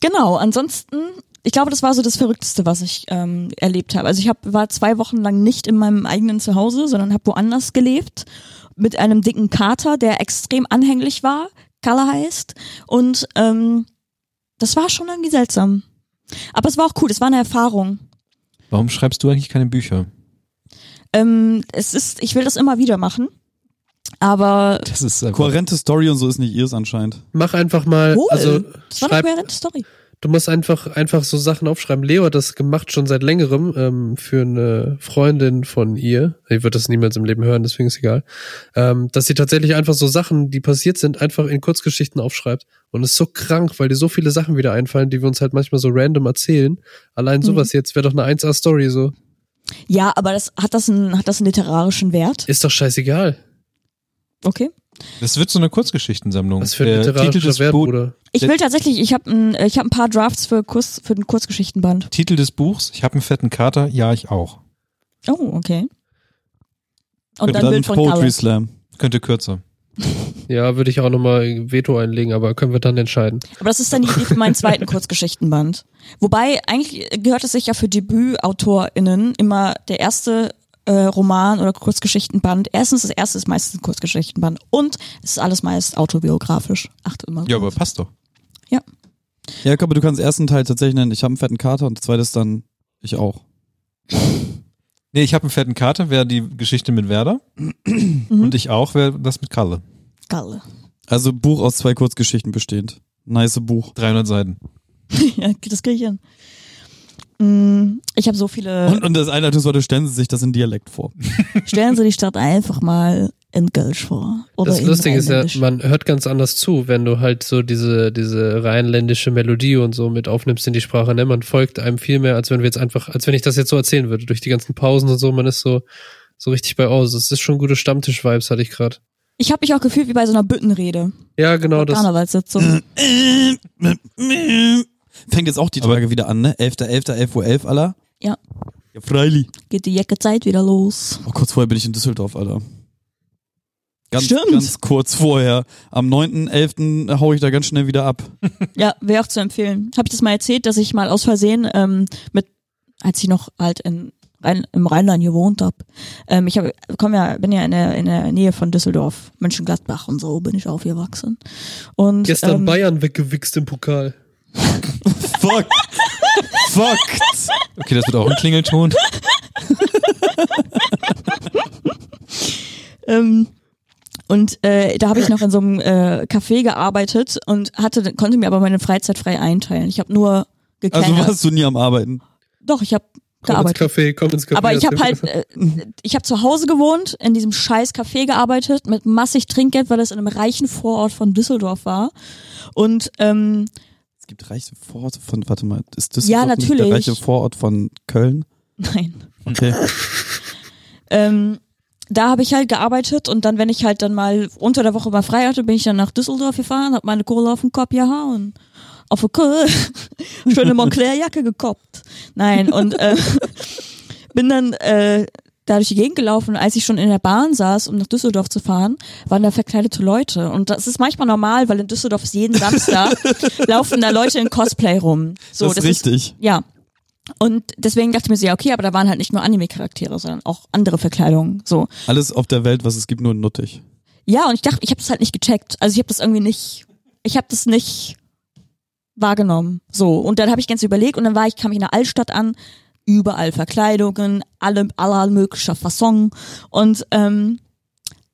genau, ansonsten, ich glaube, das war so das Verrückteste, was ich ähm, erlebt habe. Also ich hab, war zwei Wochen lang nicht in meinem eigenen Zuhause, sondern habe woanders gelebt mit einem dicken Kater, der extrem anhänglich war, Kalle heißt. Und ähm, das war schon irgendwie seltsam. Aber es war auch cool, es war eine Erfahrung. Warum schreibst du eigentlich keine Bücher? Ähm, es ist, ich will das immer wieder machen. Aber Das ist Kohärente Story und so ist nicht ihrs anscheinend. Mach einfach mal, Wohl. also das war eine kohärente Story. Du musst einfach, einfach so Sachen aufschreiben. Leo hat das gemacht schon seit längerem ähm, für eine Freundin von ihr. Ich würde das niemals im Leben hören, deswegen ist egal. Ähm, dass sie tatsächlich einfach so Sachen, die passiert sind, einfach in Kurzgeschichten aufschreibt. Und es ist so krank, weil dir so viele Sachen wieder einfallen, die wir uns halt manchmal so random erzählen. Allein sowas jetzt wäre doch eine 1A-Story so. Ja, aber das hat das einen, hat das einen literarischen Wert? Ist doch scheißegal. Okay. Das wird so eine Kurzgeschichtensammlung. Was für ein Der Titel literarischer des, Wert, Bruder. Ich will tatsächlich, ich habe ein, ich hab ein paar Drafts für, Kurs, für den Kurzgeschichtenband. Titel des Buchs, ich habe einen fetten Kater, ja, ich auch. Oh, okay. Und Und dann, Bild von Poetry. Slam. Könnte kürzer. Ja, würde ich auch nochmal Veto einlegen, aber können wir dann entscheiden. Aber das ist dann die Idee für meinen zweiten Kurzgeschichtenband. Wobei, eigentlich gehört es sich ja für DebütautorInnen immer der erste äh, Roman oder Kurzgeschichtenband. Erstens, das erste ist meistens ein Kurzgeschichtenband und es ist alles meist autobiografisch. Achte immer. Ja, aber passt doch. Ja, aber du kannst den ersten Teil tatsächlich nennen, ich habe einen fetten Kater und der zweite ist dann ich auch. Nee, ich habe einen fetten Kater, wäre die Geschichte mit Werder. Mhm. Und ich auch, wäre das mit Kalle. Galle. Also Buch aus zwei Kurzgeschichten bestehend. Nice Buch. 300 Seiten. ja, das kriege ich hin. Mm, Ich habe so viele. Und, und das Einleitungswort, stellen Sie sich das in Dialekt vor. Stellen Sie die Stadt einfach mal in Kölsch vor. Oder Das in Lustige ist ja, man hört ganz anders zu, wenn du halt so diese, diese rheinländische Melodie und so mit aufnimmst in die Sprache, ne? Man folgt einem viel mehr, als wenn wir jetzt einfach, als wenn ich das jetzt so erzählen würde, durch die ganzen Pausen und so, man ist so, so richtig bei aus. Es ist schon gute Stammtisch-Vibes, hatte ich gerade. Ich habe mich auch gefühlt wie bei so einer Büttenrede. Ja, genau das. Karnevalssitzung. Fängt jetzt auch die Aber- Tage wieder an, ne? 11.11., 11.11 Uhr, 11, Alter. Ja. Ja, freilich. Geht die Jeckezeit wieder los. Oh, kurz vorher bin ich in Düsseldorf, Alter. Ganz, Stimmt. ganz kurz vorher. Am 9.11. hau ich da ganz schnell wieder ab. Ja, wäre auch zu empfehlen. Habe ich das mal erzählt, dass ich mal aus Versehen ähm, mit, als ich noch halt in Rhein, im Rheinland gewohnt hab, ähm, ich hab, komm ja, bin ja in der, in der Nähe von Düsseldorf, Mönchengladbach und so bin ich aufgewachsen. Und Gestern ähm, Bayern weggewichst im Pokal. Fuck. Fuck. Okay, das wird auch ein Klingelton. Ähm, und äh, da habe ich noch in so einem äh, Café gearbeitet und hatte, konnte mir aber meine Freizeit frei einteilen. Ich habe nur Also gekellnert. warst du nie am Arbeiten. Doch, ich habe Komm ins gearbeitet. Café, komm ins Café. Aber ich habe halt, äh, ich habe zu Hause gewohnt, in diesem scheiß Café gearbeitet, mit massig Trinkgeld, weil das in einem reichen Vorort von Düsseldorf war. Und ähm, gibt reiche Vororte von, warte mal, ist das Ja, nicht der natürlich. reiche Vorort von Köln? nein. Okay. Ähm, da habe ich halt gearbeitet und dann, wenn ich halt dann mal unter der Woche mal frei hatte, bin ich dann nach Düsseldorf gefahren, habe meine Kohle auf den Kopf gehauen. Auf eine Kohle, schöne Montclair-Jacke gekoppt. Nein, und äh, bin dann äh, da durch die Gegend gelaufen. Als ich schon in der Bahn saß, um nach Düsseldorf zu fahren, waren da verkleidete Leute. Und das ist manchmal normal, weil in Düsseldorf ist jeden Samstag laufen da Leute in Cosplay rum. So, das ist richtig. ja. Und deswegen dachte ich mir so, ja, okay, aber da waren halt nicht nur Anime-Charaktere, sondern auch andere Verkleidungen. So. Alles auf der Welt, was es gibt, nur nuttig. Ja, und ich dachte, ich habe das halt nicht gecheckt. Also ich habe das irgendwie nicht, ich habe das nicht wahrgenommen. So. Und dann habe ich ganz überlegt und dann war ich, kam ich in der Altstadt an, überall Verkleidungen, alle, aller möglicher Fasson. Und ähm,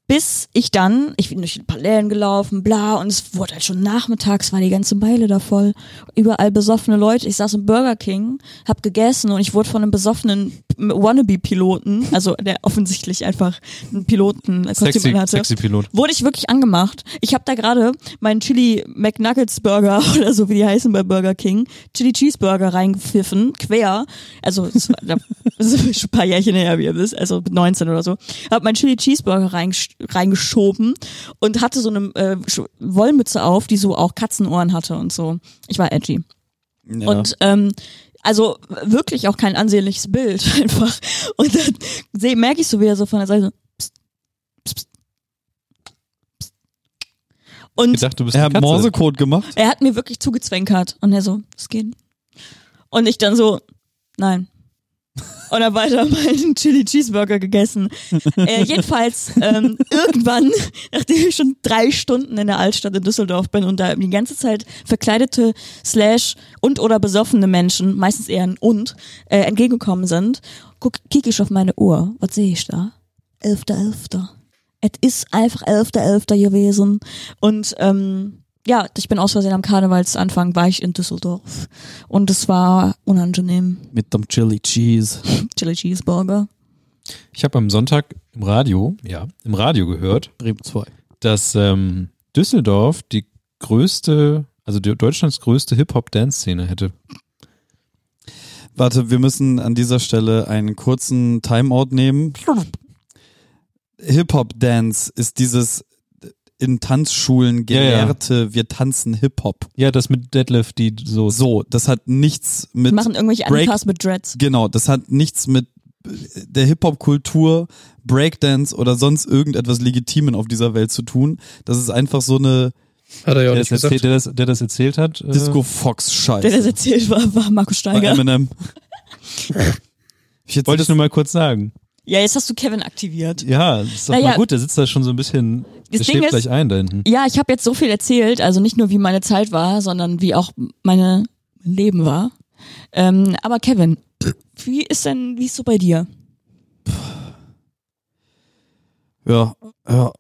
bis ich dann, ich bin durch ein paar Läden gelaufen, bla, und es wurde halt schon nachmittags, war die ganze Meile da voll. Überall besoffene Leute. Ich saß im Burger King, hab gegessen und ich wurde von einem besoffenen Wannabe-Piloten, also der offensichtlich einfach einen Piloten Sexy, hatte, sexy Pilot. wurde ich wirklich angemacht. Ich habe da gerade meinen Chili McNuggets Burger oder so wie die heißen bei Burger King, Chili Cheeseburger reingepfiffen, quer. Also es war, das ist schon ein paar Jährchen her, wie ihr wisst, also mit 19 oder so. Hab meinen Chili Cheeseburger reingesch- reingeschoben und hatte so eine äh, Wollmütze auf, die so auch Katzenohren hatte und so. Ich war edgy. Ja. Und ähm, also wirklich auch kein ansehnliches Bild einfach. Und dann seh, merke ich so wieder so von der Seite so, pst, pst, pst. Und Ich dachte, du bist er hat. Morsecode gemacht. er hat mir wirklich zugezwinkert und er so, es geht. Und ich dann so, nein. Und dann weiter meinen Chili Cheeseburger gegessen. Äh, jedenfalls ähm, irgendwann, nachdem ich schon drei Stunden in der Altstadt in Düsseldorf bin und da die ganze Zeit verkleidete slash und oder besoffene Menschen, meistens eher ein und, äh, entgegengekommen sind, guck, kicke ich auf meine Uhr. Was sehe ich da? Elfter, Elfter. Es ist einfach Elfter, Elfter gewesen. Und ähm, ja, ich bin aus Versehen am Karnevalsanfang, war ich in Düsseldorf. Und es war unangenehm. Mit dem Chili Cheese. Chili Cheeseburger. Ich habe am Sonntag im Radio, ja, im Radio gehört, Bremen 2. dass ähm, Düsseldorf die größte, also die, Deutschlands größte Hip-Hop-Dance-Szene hätte. Warte, wir müssen an dieser Stelle einen kurzen Timeout nehmen. Hip-Hop-Dance ist dieses in Tanzschulen Ja, ja. gelehrte, wir tanzen Hip-Hop. Ja, das mit Deadlift, die so. So, das hat nichts Die mit machen irgendwelche Break- Anpass mit Dreads. Genau, das hat nichts mit der Hip-Hop-Kultur, Breakdance oder sonst irgendetwas Legitimen auf dieser Welt zu tun. Das ist einfach so eine Hat er ja auch Der nicht das, erzählt, gesagt. der, das, der das erzählt hat. äh, Disco Fox Der das Scheiße. erzählt war, war Markus Bei Steiger. Eminem. Ich jetzt wollte ich nur mal kurz sagen. Ja, jetzt hast du Kevin aktiviert. Ja, das ist doch Naja. mal gut, der sitzt da schon so ein bisschen, der Ding ist- gleich ein da hinten. Ja, ich habe jetzt so viel erzählt, also nicht nur wie meine Zeit war, sondern wie auch meine mein Leben war. Ähm, aber Kevin, wie ist denn, wie ist so bei dir? Ja, ja.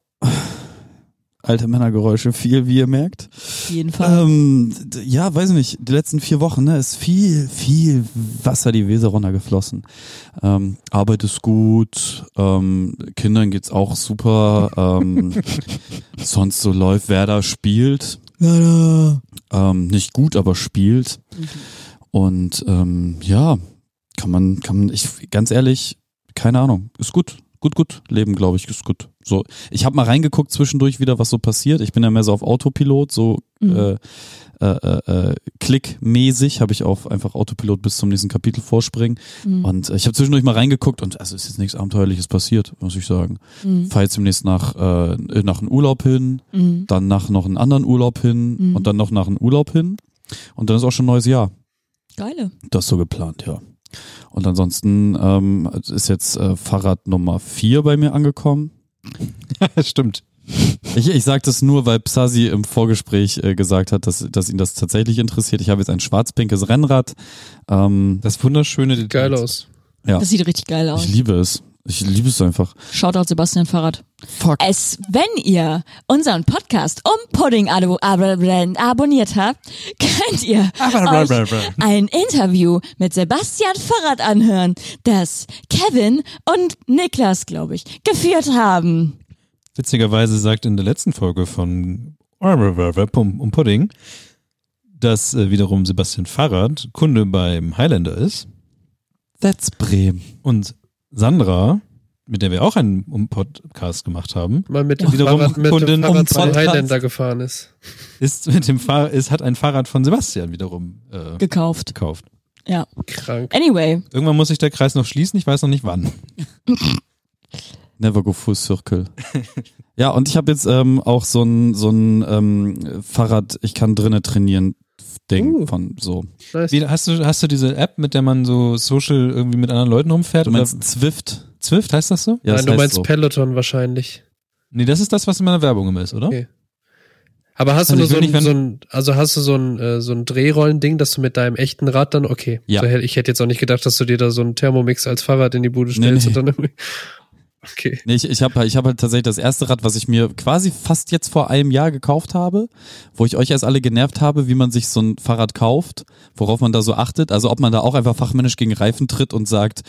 Alte Männergeräusche, viel, wie ihr merkt. Auf jeden Fall. Ähm, ja, weiß nicht, die letzten vier Wochen, ne, ist viel, viel Wasser die Weser runtergeflossen. Ähm, Arbeit ist gut, ähm, Kindern geht's auch super, ähm, sonst so läuft, wer da spielt, ähm, nicht gut, aber spielt. Und ähm, ja, kann man, kann man, ich ganz ehrlich, keine Ahnung, ist gut, gut, gut. Leben, glaube ich, ist gut. So, ich habe mal reingeguckt zwischendurch wieder, was so passiert. Ich bin ja mehr so auf Autopilot, so Mhm. äh, äh, äh, äh, klickmäßig habe ich auf einfach Autopilot bis zum nächsten Kapitel vorspringen. Mhm. Und äh, ich habe zwischendurch mal reingeguckt und also ist jetzt nichts Abenteuerliches passiert, muss ich sagen. Mhm. Fahr jetzt demnächst nach, äh, nach einem Urlaub hin, Mhm. dann nach noch einen anderen Urlaub hin Mhm. und dann noch nach einem Urlaub hin. Und dann ist auch schon ein neues Jahr. Geile. Das ist so geplant, ja. Und ansonsten ähm, ist jetzt äh, Fahrrad Nummer vier bei mir angekommen. Stimmt. Ich, ich sage das nur, weil Psasi im Vorgespräch äh, gesagt hat, dass, dass ihn das tatsächlich interessiert. Ich habe jetzt ein schwarz-pinkes Rennrad. Ähm, Das wunderschöne Detail. Geil aus. ja, Das sieht richtig geil aus. ich liebe es. Ich liebe es einfach. Shoutout Sebastian Fahrrad. Fuck. Es, wenn ihr unseren Podcast um Pudding abo ab abonniert habt, könnt ihr euch ein Interview mit Sebastian Fahrrad anhören, das Kevin und Niklas, glaube ich, geführt haben. Witzigerweise sagt in der letzten Folge von um um Pudding, dass äh, wiederum Sebastian Fahrrad Kunde beim Highlander ist That's Bremen. und Sandra, mit der wir auch einen Podcast gemacht haben, Mal mit dem Wiederum Fahrrad, mit Kundin dem Fahrrad um. Highlander gefahren ist. ist mit dem Fahr ist hat ein Fahrrad von Sebastian wiederum äh, Gekauft. gekauft. Ja. Krank. Anyway, Irgendwann muss sich der Kreis noch schließen, ich weiß noch nicht wann. Never go full circle. ja, und ich habe jetzt ähm, auch so ein so ein ähm, Fahrrad, ich kann drinnen trainieren Ding Uh. von so. Nice. Wie, hast du hast du diese App, mit der man so social irgendwie mit anderen Leuten rumfährt? Du oder meinst Zwift? Zwift heißt das so? Ja, das Nein, du heißt meinst so. Peloton wahrscheinlich. Nee, das ist das, was in meiner Werbung immer ist, oder? Okay. Aber hast Also du so ein, nicht, so ein, also hast du so ein, äh, so ein Drehrollending, dass du mit deinem echten Rad dann, okay. Ja. So, ich hätte jetzt auch nicht gedacht, dass du dir da so einen Thermomix als Fahrrad in die Bude Nee, stellst nee. und dann irgendwie, okay. Nee, ich, ich habe ich hab halt tatsächlich das erste Rad, was ich mir quasi fast jetzt vor einem Jahr gekauft habe, wo ich euch erst alle genervt habe, wie man sich so ein Fahrrad kauft, worauf man da so achtet. Also ob man da auch einfach fachmännisch gegen Reifen tritt und sagt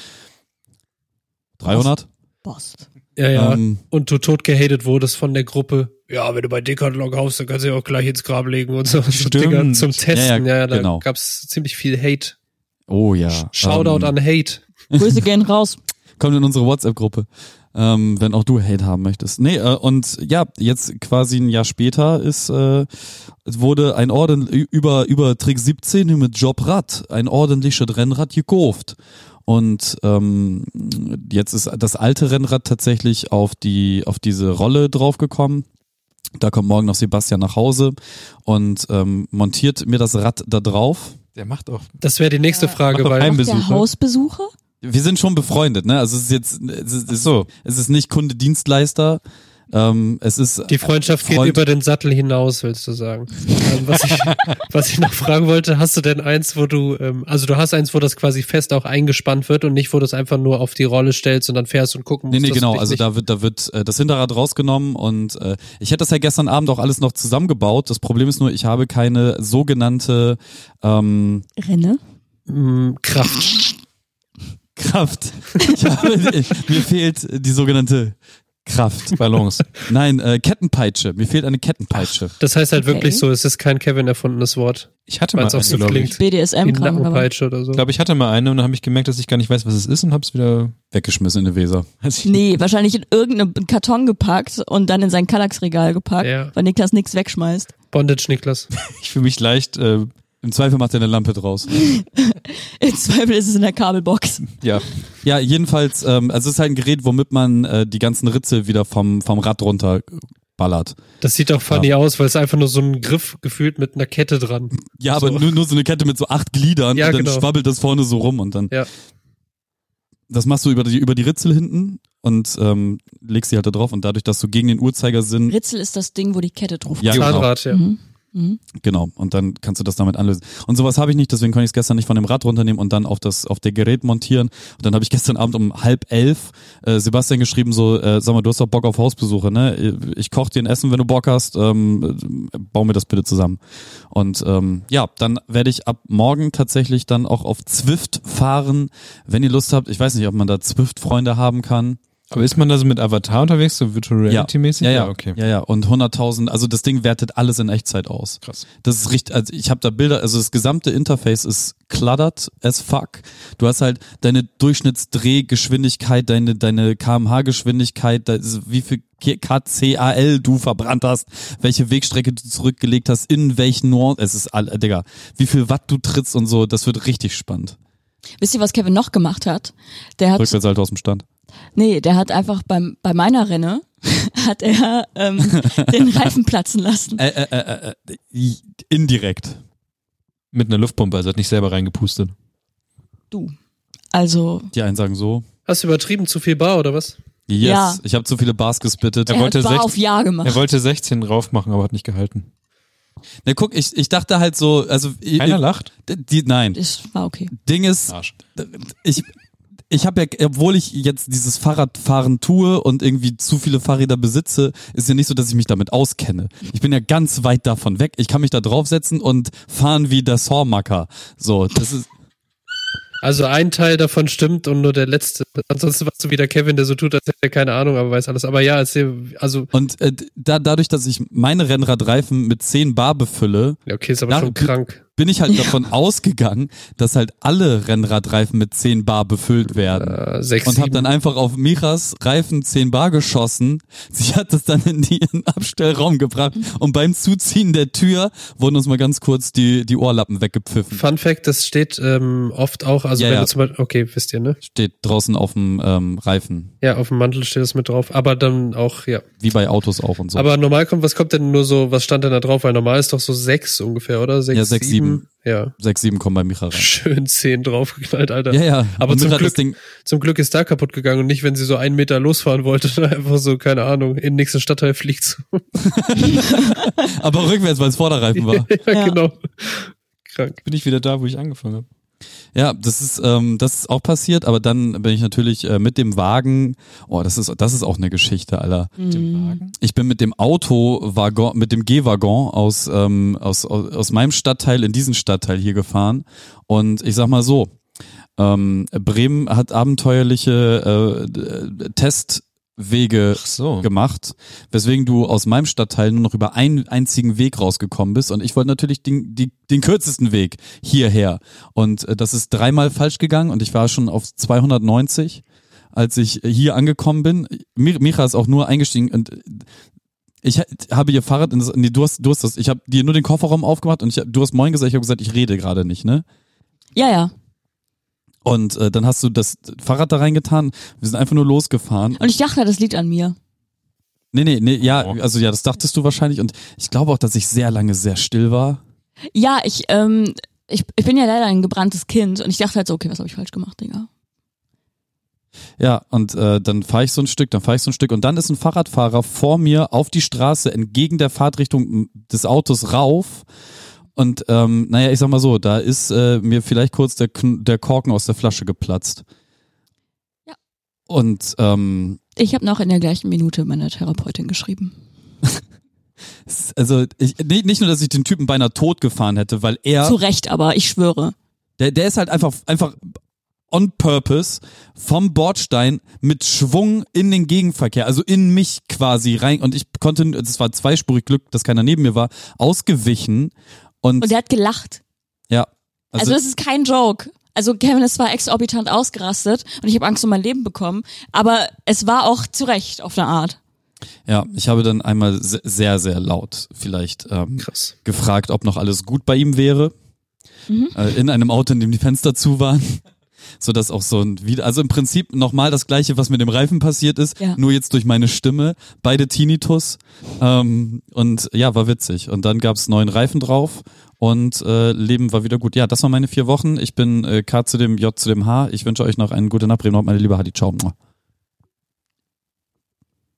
300. Bost. Ja, ja. Ähm, und du tot gehatet wurdest von der Gruppe. Ja, wenn du bei Decathlon kaufst, dann kannst du ja auch gleich ins Grab legen und so. Stimmt. Dinger zum Testen. Ja, Ja, ja, da genau. gab's ziemlich viel Hate. oh ja. Shoutout ähm, an Hate. Grüße gehen raus. Kommt in unsere WhatsApp-Gruppe, ähm, wenn auch du Hate haben möchtest. Nee, äh, und ja, jetzt quasi ein Jahr später ist, äh, es wurde ein Orden über, über Trick 17 mit Jobrad, ein ordentliches Rennrad gekauft. Und ähm, jetzt ist das alte Rennrad tatsächlich auf die auf diese Rolle draufgekommen. Da kommt morgen noch Sebastian nach Hause und ähm, montiert mir das Rad da drauf. Der macht auch. Das wäre die nächste Frage, weil ein- Der Besucher? Hausbesucher? Wir sind schon befreundet, ne? Also es ist jetzt, es ist, so. es ist nicht Kunde Dienstleister. Ähm, es ist die Freundschaft geht Freund- über den Sattel hinaus, willst du sagen. ähm, was, ich, was ich noch fragen wollte, hast du denn eins, wo du, ähm, also du hast eins, wo das quasi fest auch eingespannt wird und nicht, wo du es einfach nur auf die Rolle stellst und dann fährst und gucken Nee, musst, nee, du genau. Also da wird, da wird äh, das Hinterrad rausgenommen und äh, ich hätte das ja gestern Abend auch alles noch zusammengebaut. Das Problem ist nur, ich habe keine sogenannte ähm, Renne? Kraft. Kraft. Ich habe, mir fehlt die sogenannte Kraft. Balance. Nein, äh, Kettenpeitsche. Mir fehlt eine Kettenpeitsche. Das heißt halt Okay. wirklich so, es ist kein Kevin erfundenes Wort. Ich hatte mal eine, so glaube ich. was? Nackenpeitsche oder so. Ich glaube, ich hatte mal eine und dann habe ich gemerkt, dass ich gar nicht weiß, was es ist und habe es wieder. Weggeschmissen in die Weser. Nee, wahrscheinlich in irgendeinen Karton gepackt und dann in sein Kallax-Regal gepackt, Ja. weil Niklas nichts wegschmeißt. Bondage Niklas. Ich fühle mich leicht, äh, Im Zweifel macht er eine Lampe draus. Im Zweifel ist es in der Kabelbox. ja. Ja, jedenfalls, ähm, also es ist halt ein Gerät, womit man äh, die ganzen Ritze wieder vom, vom Rad runter ballert. Das sieht doch funny aus, weil es einfach nur so ein Griff gefühlt mit einer Kette dran. Ja, aber So. nur, nur so eine Kette mit so acht Gliedern Ja, und dann genau. schwabbelt das vorne so rum und dann. Ja. Das machst du über die, über die Ritzel hinten und ähm, legst die halt da drauf und dadurch, dass du gegen den Uhrzeigersinn. Ritzel ist das Ding, wo die Kette drauf Ja, genau. Zahnrad, ja. Mhm. Mhm. Genau. Und dann kannst du das damit anlösen. Und sowas habe ich nicht, deswegen konnte ich es gestern nicht von dem Rad runternehmen und dann auf das, auf der Gerät montieren. Und dann habe ich gestern Abend um halb elf äh, Sebastian geschrieben, so, äh, sag mal, du hast doch Bock auf Hausbesuche, ne? Ich koche dir ein Essen, wenn du Bock hast, ähm, äh, bau mir das bitte zusammen. Und ähm, ja, dann werde ich ab morgen tatsächlich dann auch auf Zwift fahren, wenn ihr Lust habt. Ich weiß nicht, ob man da Zwift-Freunde haben kann. Aber ist man da so mit Avatar unterwegs, so Virtual Reality-mäßig? Ja, ja, okay. Ja, ja. Und 100.000, also das Ding wertet alles in Echtzeit aus. Krass. Das ist richtig, also ich habe da Bilder, also das gesamte Interface ist cluttered as fuck. Du hast halt deine Durchschnittsdrehgeschwindigkeit, deine, deine kmh-Geschwindigkeit, wie viel KCAL du verbrannt hast, welche Wegstrecke du zurückgelegt hast, in welchen Nuancen, es ist all, Digga, wie viel Watt du trittst und so, das wird richtig spannend. Wisst ihr, was Kevin noch gemacht hat? Der hat, Rückwärts halt aus dem Stand. nee, der hat einfach beim, bei meiner Renne, hat er ähm, den Reifen platzen lassen. Äh, äh, äh, äh, indirekt. Mit einer Luftpumpe, also hat nicht selber reingepustet. Du. Also, Die einen sagen so. Hast du übertrieben zu viel Bar oder was? Yes, Ja. ich habe zu viele Bars gespittet. Er er wollte hat war 16 auf Ja gemacht. Er wollte 16 drauf machen, aber hat nicht gehalten. Na guck, ich, ich dachte halt so, also Keiner lacht? die, nein, Das war okay. Ding ist, Arsch. ich ich habe ja, obwohl ich jetzt dieses Fahrradfahren tue und irgendwie zu viele Fahrräder besitze, ist ja nicht so, dass ich mich damit auskenne. Ich bin ja ganz weit davon weg. Ich kann mich da draufsetzen und fahren wie der Sawmacker. So, das ist. Also ein Teil davon stimmt und nur der letzte. Ansonsten warst du wieder Kevin, der so tut, als hätte er keine Ahnung, aber weiß alles. Aber ja, also, Und äh, da, dadurch, dass ich meine Rennradreifen mit 10 Bar befülle, ja, okay, ist aber Ja, schon krank. Bin ich halt davon ausgegangen, dass halt alle Rennradreifen mit 10 Bar befüllt werden. Äh, sechs, und habe sieben. dann einfach auf Michas Reifen 10 Bar geschossen. Sie hat es dann in ihren Abstellraum gebracht und beim Zuziehen der Tür wurden uns mal ganz kurz die, die Ohrlappen weggepfiffen. Fun Fact, das steht ähm, oft auch, also Ja, wenn ja. du zum Beispiel, okay, wisst ihr, ne? Steht draußen auf dem ähm, Reifen, Ja, auf dem Mantel steht das mit drauf, aber dann auch, ja. wie bei Autos auch und so. Aber normal kommt, was kommt denn nur so, was stand denn da drauf? Weil normal ist doch so sechs ungefähr, oder? Sechs, Ja, sechs, sieben. Ja, 6, 7 kommen bei Micha rein. schön zehn draufgeknallt, Alter. Ja, ja. Aber und zum Glück, Ding, zum Glück ist da kaputt gegangen und nicht, wenn sie so einen Meter losfahren wollte, dann einfach so, keine Ahnung, in den nächsten Stadtteil fliegt. so. aber rückwärts, weil es Vorderreifen war. ja, Ja. genau. Krank. Bin ich wieder da, wo ich angefangen habe. Ja, das ist, ähm, das ist auch passiert, aber dann bin ich natürlich äh, mit dem Wagen, oh, das ist, das ist auch eine Geschichte, Alter. Mhm. Ich bin mit dem Autowaggon, mit dem G-Waggon aus, ähm, aus, aus, aus meinem Stadtteil in diesen Stadtteil hier gefahren. Und ich sag mal so, ähm, Bremen hat abenteuerliche äh, äh, Ach so. gemacht, weswegen du aus meinem Stadtteil nur noch über einen einzigen Weg rausgekommen bist. Und ich wollte natürlich den, die, den kürzesten Weg hierher. Und äh, das ist dreimal falsch gegangen und ich war schon auf 290, als ich hier angekommen bin. Mi- Micha ist auch nur eingestiegen und ich ha- habe ihr Fahrrad in das, nee, du hast, du hast das, ich habe dir nur den Kofferraum aufgemacht und ich, hab- du hast Moin gesagt, ich habe gesagt, ich rede gerade nicht, ne? Ja, ja. Und äh, dann hast du das Fahrrad da reingetan. Wir sind einfach nur losgefahren. Und ich dachte, das liegt an mir. Nee, nee, nee, ja, Oh. also ja, das dachtest du wahrscheinlich und ich glaube auch, dass ich sehr lange sehr still war. Ja, ich, ähm, ich, ich bin ja leider ein gebranntes Kind und ich dachte halt so, okay, was habe ich falsch gemacht, Digga? Ja, und äh, dann fahre ich so ein Stück, dann fahre ich so ein Stück und dann ist ein Fahrradfahrer vor mir auf die Straße entgegen der Fahrtrichtung des Autos rauf. Und ähm, naja, ich sag mal so, da ist äh, mir vielleicht kurz der, der Korken aus der Flasche geplatzt. Ja. Und ähm, Ich habe noch in der gleichen Minute meiner Therapeutin geschrieben. es- also ich, nicht, nicht nur, dass ich den Typen beinahe tot gefahren hätte, weil er Zu Recht aber, ich schwöre. Der, der ist halt einfach, einfach on purpose vom Bordstein mit Schwung in den Gegenverkehr, also in mich quasi rein. Und ich konnte, es war zweispurig Glück, dass keiner neben mir war, ausgewichen. Und, Und der hat gelacht. ja, Also, also, das ist kein Joke. Also Kevin ist zwar exorbitant ausgerastet und ich habe Angst um mein Leben bekommen, aber es war auch zu Recht auf eine Art. ja, ich habe dann einmal se- sehr, sehr laut vielleicht ähm, Krass. gefragt, ob noch alles gut bei ihm wäre. Mhm. Äh, in einem Auto, in dem die Fenster zu waren. So dass auch so ein wieder, also im Prinzip nochmal das gleiche, was mit dem Reifen passiert ist, Ja. nur jetzt durch meine Stimme, beide Tinnitus. Ähm, und ja, war witzig. Und dann gab's neuen Reifen drauf und äh, Leben war wieder gut. Ja, das waren meine vier Wochen. Ich bin äh, K zu dem J zu dem H. Ich wünsche euch noch einen guten Nacht, Bremen, meine liebe Hadi. Ciao.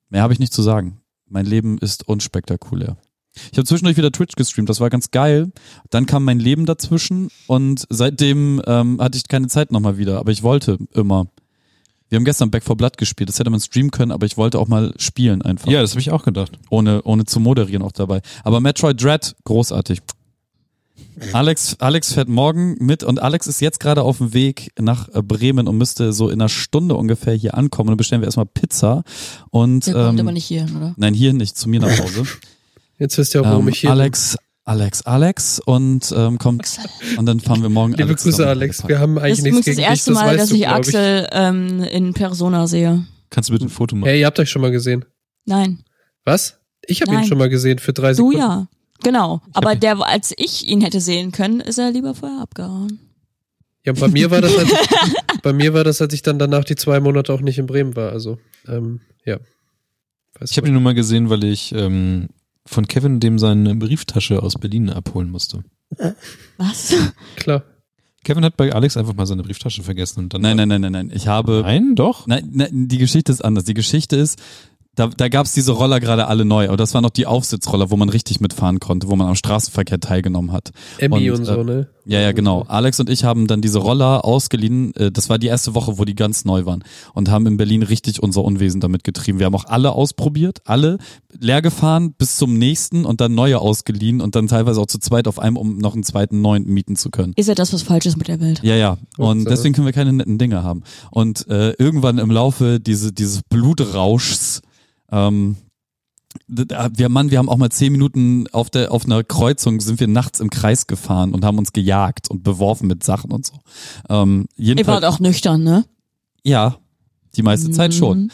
Mehr habe ich nicht zu sagen. Mein Leben ist unspektakulär. Ich habe zwischendurch wieder Twitch gestreamt, das war ganz geil. Dann kam mein Leben dazwischen und seitdem ähm, hatte ich keine Zeit nochmal wieder, aber ich wollte immer. Wir haben gestern Back for Blood gespielt, das hätte man streamen können, aber ich wollte auch mal spielen einfach. Ja, das habe ich auch gedacht. Ohne, ohne zu moderieren auch dabei. Aber Metroid Dread, großartig. Alex, Alex fährt morgen mit und Alex ist jetzt gerade auf dem Weg nach äh, Bremen und müsste so in einer Stunde ungefähr hier ankommen. Und dann bestellen wir erstmal Pizza und Der kommt ähm, aber nicht hier, oder? nein, hier nicht, zu mir nach Hause. Jetzt wisst ihr auch, warum Ähm, ich hier Alex, Alex, Alex und ähm, kommt und dann fahren wir morgen. bin. Liebe alle Grüße, Alex. Wir haben Das eigentlich ist nichts das gegen dich, erste das Mal, weißt dass du, ich Axel ähm, in Persona sehe. Kannst du bitte ein Foto machen? Hey, ihr habt euch schon mal gesehen. Nein, Was? Ich habe ihn schon mal gesehen für drei du Sekunden. ja. Genau. Aber der, als ich ihn hätte sehen können, ist er lieber vorher abgehauen. Ja, bei mir war das, als ich, bei mir war das, als ich dann danach die zwei Monate auch nicht in Bremen war. Also, ähm, ja. Weiß Ich habe ihn nur mal gesehen, weil ich ähm, von Kevin dem seine Brieftasche aus Berlin abholen musste. Was? klar. Kevin hat bei Alex einfach mal seine Brieftasche vergessen und dann. Nein, nein, nein, nein, nein. Ich habe. Nein, doch. Nein, nein, die Geschichte ist anders. Die Geschichte ist, Da, da gab's diese Roller gerade alle neu, aber das waren noch die Aufsitzroller, wo man richtig mitfahren konnte, wo man am Straßenverkehr teilgenommen hat. Emmy und, äh, so, ne? Ja, ja, genau. Alex und ich haben dann diese Roller ausgeliehen. Äh, Das war die erste Woche, wo die ganz neu waren und haben in Berlin richtig unser Unwesen damit getrieben. Wir haben auch alle ausprobiert, alle leer gefahren bis zum nächsten und dann neue ausgeliehen und dann teilweise auch zu zweit auf einem, um noch einen zweiten neuen mieten zu können. Ihr seid das, was falsch ist mit der Welt. Ja, ja. Und deswegen können wir keine netten Dinge haben. Und äh, irgendwann im Laufe diese, dieses Blutrauschs, ähm, wir, Mann, wir haben auch mal zehn Minuten auf der auf einer Kreuzung sind wir nachts im Kreis gefahren und haben uns gejagt und beworfen mit Sachen und so. Ähm, Ihr wart auch nüchtern, ne? ja, die meiste Zeit schon. Mhm.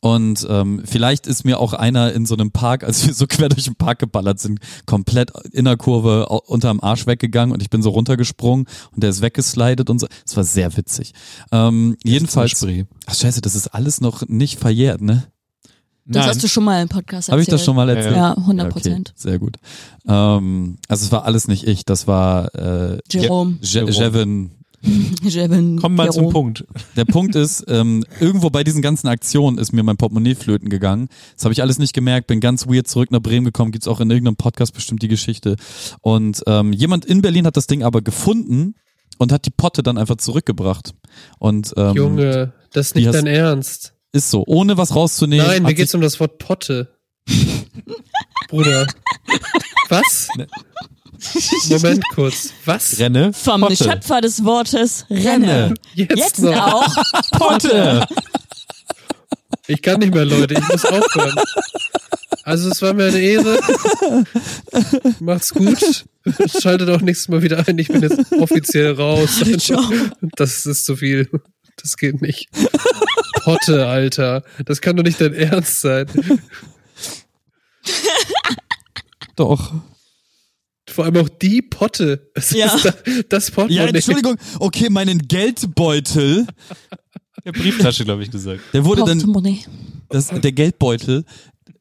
Und ähm, vielleicht ist mir auch einer in so einem Park, als wir so quer durch den Park geballert sind, komplett in der Kurve unterm Arsch weggegangen und ich bin so runtergesprungen und der ist weggeslidet und so. Es war sehr witzig. Ähm, jedenfalls. Ach scheiße, das ist alles noch nicht verjährt, ne? Das Nein. hast du schon mal im Podcast erzählt. Habe ich das schon mal erzählt? Ja, 100 Okay, Prozent. sehr gut. Ähm, also es war alles nicht ich, das war äh, Jerome. Je Jevin. Jevin. Komm mal zum Jerome. Punkt. Der Punkt ist, ähm, irgendwo bei diesen ganzen Aktionen ist mir mein Portemonnaie flöten gegangen. Das habe ich alles nicht gemerkt, bin ganz weird zurück nach Bremen gekommen, gibt's auch in irgendeinem Podcast bestimmt die Geschichte. Und ähm, jemand in Berlin hat das Ding aber gefunden und hat die Potte dann einfach zurückgebracht. Und ähm, Junge, das ist nicht dein Ernst. Ist so, ohne was rauszunehmen. Nein, mir geht's um das Wort Potte. Bruder. Was? Ne. Moment kurz. Was? Renne. Vom Potte. Schöpfer des Wortes Renne. Jetzt, Jetzt noch. auch. Potte. Ich kann nicht mehr, Leute. Ich muss aufhören. Also es war mir eine Ehre. Macht's gut. Schaltet auch nächstes Mal wieder ein. Ich bin jetzt offiziell raus. Ciao. Das ist zu viel. Das geht nicht. Potte, Alter. Das kann doch nicht dein Ernst sein. Doch. Vor allem auch die Potte. Es Ja. ist da, das Portemonnaie. Ja, Entschuldigung. Okay, meinen Geldbeutel, Der Brieftasche, glaube ich, gesagt. der wurde dann das, der Geldbeutel,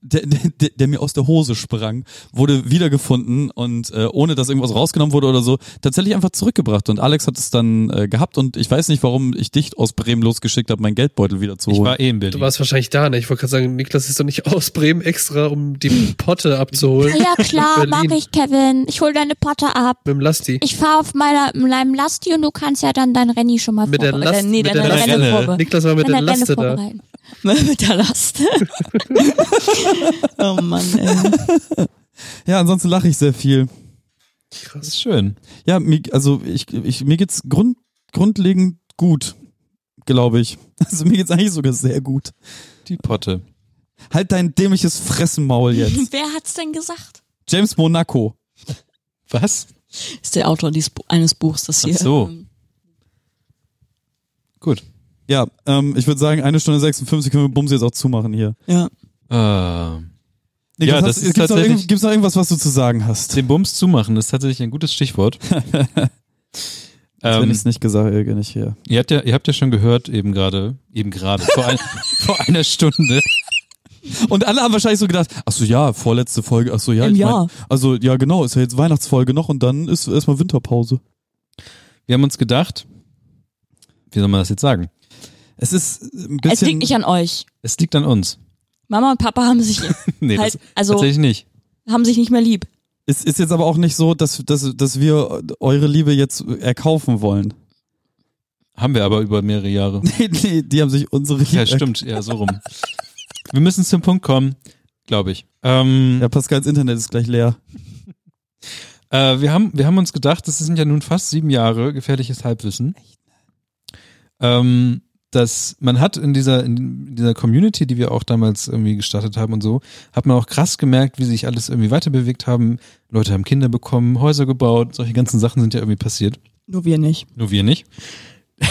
der, der, der mir aus der Hose sprang, wurde wiedergefunden und äh, ohne dass irgendwas rausgenommen wurde oder so, tatsächlich einfach zurückgebracht. Und Alex hat es dann äh, gehabt und ich weiß nicht, warum ich dich aus Bremen losgeschickt habe, meinen Geldbeutel wieder zu Ich holen. war eh in Berlin. Du warst wahrscheinlich da, ne? Ich wollte gerade sagen, Niklas ist doch nicht aus Bremen extra, um die Potte abzuholen. Ja klar, mach ich, Kevin. Ich hol deine Potte ab. Mit dem Lasti. Ich fahr auf meiner, meinem Lasti und du kannst ja dann dein Renny schon mal Mit der vorbereiten. Last, nee, mit deine der Renne. Niklas war mit der Deine Renne Laste da. Mit der Last. oh Mann, ey. Ja, ansonsten lache ich sehr viel. Das ist schön. Ja, mir, also ich, ich, mir geht's grund, grundlegend gut, glaube ich. Also mir geht's eigentlich sogar sehr gut. Die Potte. Halt dein dämliches Fressenmaul jetzt. Wer hat's denn gesagt? James Monaco. Was? Ist der Autor dieses, eines Buchs, das hier. Ach so. ähm, Gut. Ja, ähm, ich würde sagen, eine Stunde 56 können wir Bums jetzt auch zumachen hier. Ja. Äh, Niklas, Ja, hast- das ist gibt's noch, tatsächlich- irgend, gibt's noch irgendwas, was du zu sagen hast? den Bums zumachen ist tatsächlich ein gutes Stichwort. Als wenn ähm, ich's nicht gesagt hätte, nicht hier. ihr, habt ja, ihr habt ja schon gehört, eben gerade, eben gerade, vor, ein, vor einer Stunde. Und alle haben wahrscheinlich so gedacht, ach so ja, vorletzte Folge, ach so ja, Im ich mein, Jahr. also ja genau, ist ja jetzt Weihnachtsfolge noch und dann ist erstmal Winterpause. Wir haben uns gedacht, wie soll man das jetzt sagen? Es ist ein bisschen Es liegt nicht an euch. Es liegt an uns. Mama und Papa haben sich Nee, halt, das, also tatsächlich nicht. haben sich nicht mehr lieb. Es ist jetzt aber auch nicht so, dass, dass, dass wir eure Liebe jetzt erkaufen wollen. Haben wir aber über mehrere Jahre. Nee, nee, die haben sich unsere Liebe Ja, stimmt, ja, so rum. Wir müssen zum Punkt kommen, glaube ich. Ähm, Ja, Pascals Internet ist gleich leer. äh, wir, haben, wir haben uns gedacht, das sind ja nun fast sieben Jahre gefährliches Halbwissen. Ähm, dass man hat in dieser, in dieser Community, die wir auch damals irgendwie gestartet haben und so, hat man auch krass gemerkt, wie sich alles irgendwie weiterbewegt haben. Leute haben Kinder bekommen, Häuser gebaut, solche ganzen Sachen sind ja irgendwie passiert. Nur wir nicht. Nur wir nicht.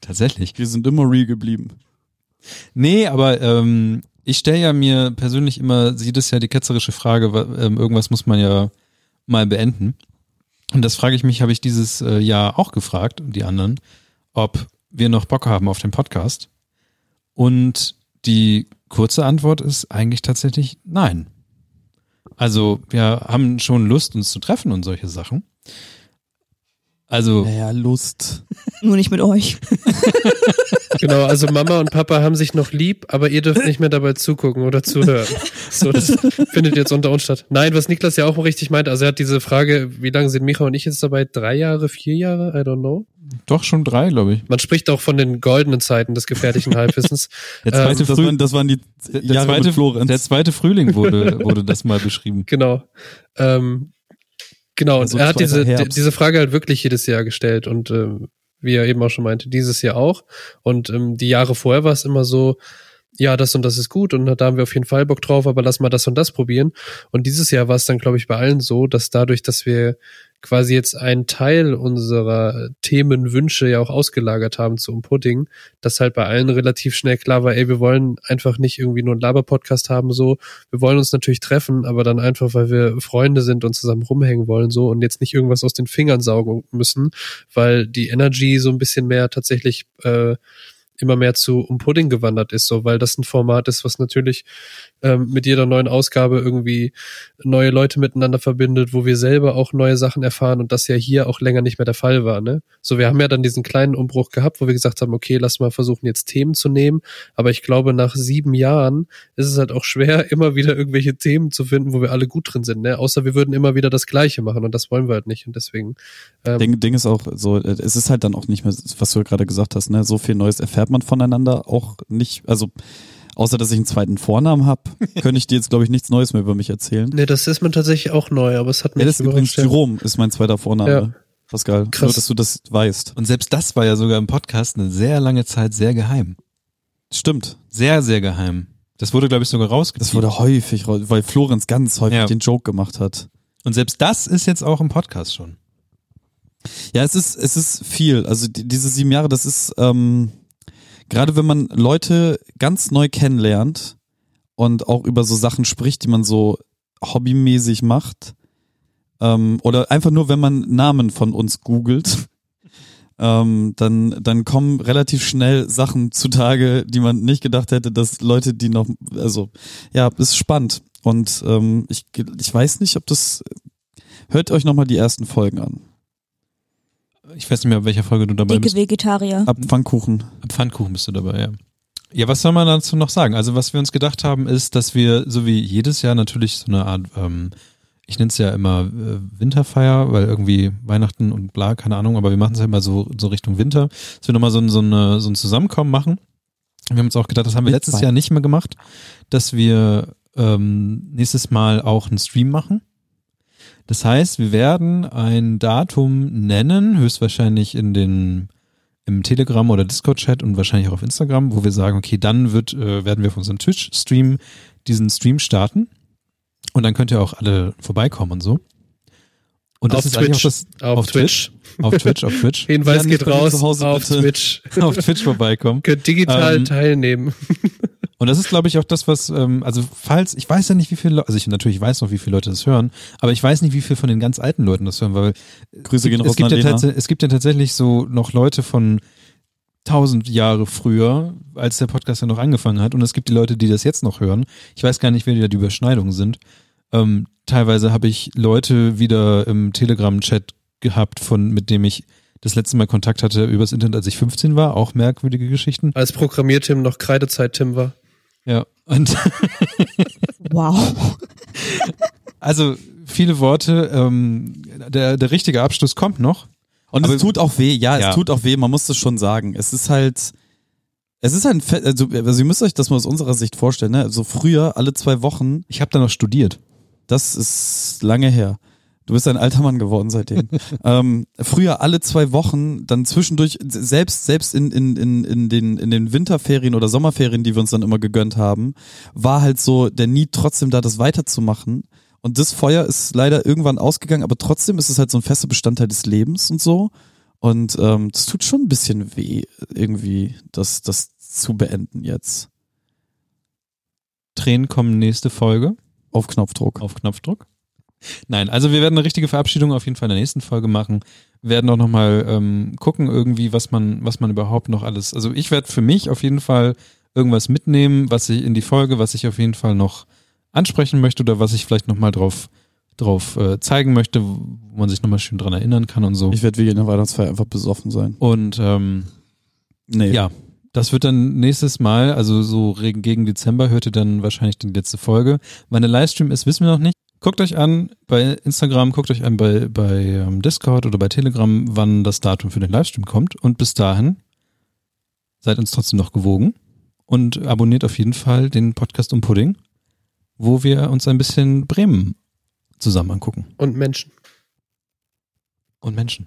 Tatsächlich. Wir sind immer real geblieben. Nee, aber ähm, ich stelle ja mir persönlich immer jedes Jahr die ketzerische Frage, ähm, irgendwas muss man ja mal beenden. Und das frage ich mich, habe ich dieses äh, Jahr auch gefragt, und die anderen, ob wir noch Bock haben auf den Podcast. Und die kurze Antwort ist eigentlich tatsächlich nein. Also wir haben schon Lust, uns zu treffen und solche Sachen. Also Naja, Lust. Nur nicht mit euch. Genau, also Mama und Papa haben sich noch lieb, aber ihr dürft nicht mehr dabei zugucken oder zuhören. So, das findet jetzt unter uns statt. Nein, was Niklas ja auch richtig meint, also er hat diese Frage, wie lange sind Micha und ich jetzt dabei? Drei Jahre, vier Jahre? I don't know. Doch schon drei, glaube ich. Man spricht auch von den goldenen Zeiten des gefährlichen Halbwissens. Der zweite Ähm, Das waren, das waren die der, Jahre zweite, mit Florenz. der zweite Frühling wurde, wurde das mal beschrieben. Genau. Ähm, genau, Also und er hat diese, Herbst. diese Frage halt wirklich jedes Jahr gestellt und ähm, wie er eben auch schon meinte, dieses Jahr auch. Und ähm, die Jahre vorher war es immer so, ja, das und das ist gut und da haben wir auf jeden Fall Bock drauf, aber lass mal das und das probieren. Und dieses Jahr war es dann, glaube ich, bei allen so, dass dadurch, dass wir quasi jetzt einen Teil unserer Themenwünsche ja auch ausgelagert haben zu Umpudding, dass halt bei allen relativ schnell klar war, ey, wir wollen einfach nicht irgendwie nur einen Laber-Podcast haben, so. Wir wollen uns natürlich treffen, aber dann einfach, weil wir Freunde sind und zusammen rumhängen wollen, so, und jetzt nicht irgendwas aus den Fingern saugen müssen, weil die Energy so ein bisschen mehr tatsächlich, äh, immer mehr zu um Pudding gewandert ist, so weil das ein Format ist, was natürlich ähm, mit jeder neuen Ausgabe irgendwie neue Leute miteinander verbindet, wo wir selber auch neue Sachen erfahren und das ja hier auch länger nicht mehr der Fall war. Ne? So, wir haben ja dann diesen kleinen Umbruch gehabt, wo wir gesagt haben, okay, lass mal versuchen jetzt Themen zu nehmen, aber ich glaube, nach sieben Jahren ist es halt auch schwer, immer wieder irgendwelche Themen zu finden, wo wir alle gut drin sind. Ne? Außer wir würden immer wieder das Gleiche machen und das wollen wir halt nicht und deswegen. Ähm, Ding, Ding ist auch so, äh, es ist halt dann auch nicht mehr, was du gerade gesagt hast, ne, so viel Neues erfährt man voneinander auch nicht, also außer dass ich einen zweiten Vornamen habe, könnte ich dir jetzt, glaube ich, nichts Neues mehr über mich erzählen. Ne, das ist mir tatsächlich auch neu, aber es hat mich Ja, das ist übrigens. Jerome, ist mein zweiter Vorname. Ja. Pascal, Krass. nur dass du das weißt. Und selbst das war ja sogar im Podcast eine sehr lange Zeit sehr geheim. Stimmt. Sehr, sehr geheim. Das wurde, glaube ich, sogar rausgepiept. Das wurde häufig, weil Florenz ganz häufig Ja. den Joke gemacht hat. Und selbst das ist jetzt auch im Podcast schon. Ja, es ist, es ist viel. Also die, diese sieben Jahre, das ist, ähm, gerade wenn man Leute ganz neu kennenlernt und auch über so Sachen spricht, die man so hobbymäßig macht, ähm, oder einfach nur, wenn man Namen von uns googelt, ähm, dann, dann kommen relativ schnell Sachen zutage, die man nicht gedacht hätte, dass Leute, die noch, also, ja, ist spannend. Und ähm, ich, ich weiß nicht, ob das, hört euch nochmal die ersten Folgen an. Ich weiß nicht mehr, auf welcher Folge du dabei Dicke bist. Vegetarier. Ab Pfannkuchen. Pfannkuchen bist du dabei, ja. Ja, was soll man dazu noch sagen? Also was wir uns gedacht haben, ist, dass wir so wie jedes Jahr natürlich so eine Art, ähm, ich nenne es ja immer äh, Winterfeier, weil irgendwie Weihnachten und bla, keine Ahnung, aber wir machen es ja immer so, so Richtung Winter, dass wir nochmal so, ein- so, eine, so ein Zusammenkommen machen. Wir haben uns auch gedacht, das haben wir letztes. Jahr nicht mehr gemacht, dass wir ähm, nächstes Mal auch einen Stream machen. Das heißt, wir werden ein Datum nennen, höchstwahrscheinlich in den im Telegram oder Discord-Chat und wahrscheinlich auch auf Instagram, wo wir sagen, okay, dann wird, äh, werden wir auf unserem Twitch-Stream diesen Stream starten. Und dann könnt ihr auch alle vorbeikommen und so. Und das Auf ist eigentlich auch Twitch. das Auf, auf Twitch. auf Twitch, auf Twitch, Hinweis geht raus Hause, auf. Twitch. auf Twitch vorbeikommen. Könnt digital Ähm, teilnehmen. Und das ist, glaube ich, auch das, was, ähm, also falls, ich weiß ja nicht, wie viele Leute, also ich natürlich weiß noch, wie viele Leute das hören, aber ich weiß nicht, wie viele von den ganz alten Leuten das hören, weil Grüße gehen es gibt, ja es gibt ja tatsächlich so noch Leute von tausend Jahre früher, als der Podcast ja noch angefangen hat und es gibt die Leute, die das jetzt noch hören. Ich weiß gar nicht, wer da die Überschneidungen sind. Ähm, teilweise habe ich Leute wieder im Telegram-Chat gehabt, von mit dem ich das letzte Mal Kontakt hatte übers Internet, als ich 15 war, auch merkwürdige Geschichten. Als Programmiertim noch Kreidezeit-Tim war. Ja. Und Wow. Also viele Worte, ähm, der, der richtige Abschluss kommt noch. Und Aber- es tut auch weh, ja, Ja. es tut auch weh, man muss das schon sagen. Es ist halt, es ist ein, Fe- also, also ihr müsst euch das mal aus unserer Sicht vorstellen, ne? Also früher, alle zwei Wochen, Ich habe da noch studiert. das ist lange her. Du bist ein alter Mann geworden seitdem. ähm, früher alle zwei Wochen, dann zwischendurch, selbst, selbst in, in, in, in, den, in den Winterferien oder Sommerferien, die wir uns dann immer gegönnt haben, war halt so der Need trotzdem da, das weiterzumachen. Und das Feuer ist leider irgendwann ausgegangen, aber trotzdem ist es halt so ein fester Bestandteil des Lebens und so. Und ähm, das tut schon ein bisschen weh, irgendwie, das, das zu beenden jetzt. Tränen kommen nächste Folge Auf Knopfdruck. auf Knopfdruck. Nein, also wir werden eine richtige Verabschiedung auf jeden Fall in der nächsten Folge machen. Werden auch nochmal ähm, gucken irgendwie, was man, was man überhaupt noch alles. Also ich werde für mich auf jeden Fall irgendwas mitnehmen, was ich in die Folge, was ich auf jeden Fall noch ansprechen möchte oder was ich vielleicht nochmal drauf, drauf äh, zeigen möchte, wo man sich nochmal schön dran erinnern kann und so. Ich werde wie in der Weihnachtsfeier einfach besoffen sein. Und ähm, Nee. ja, Das wird dann nächstes Mal, also so gegen Dezember, hört ihr dann wahrscheinlich die letzte Folge. Wann der Livestream ist, wissen wir noch nicht. Guckt euch an bei Instagram, guckt euch an bei, bei ähm, Discord oder bei Telegram, wann das Datum für den Livestream kommt. Und bis dahin seid uns trotzdem noch gewogen und abonniert auf jeden Fall den Podcast um Pudding, wo wir uns ein bisschen Bremen zusammen angucken. Und Menschen. Und Menschen.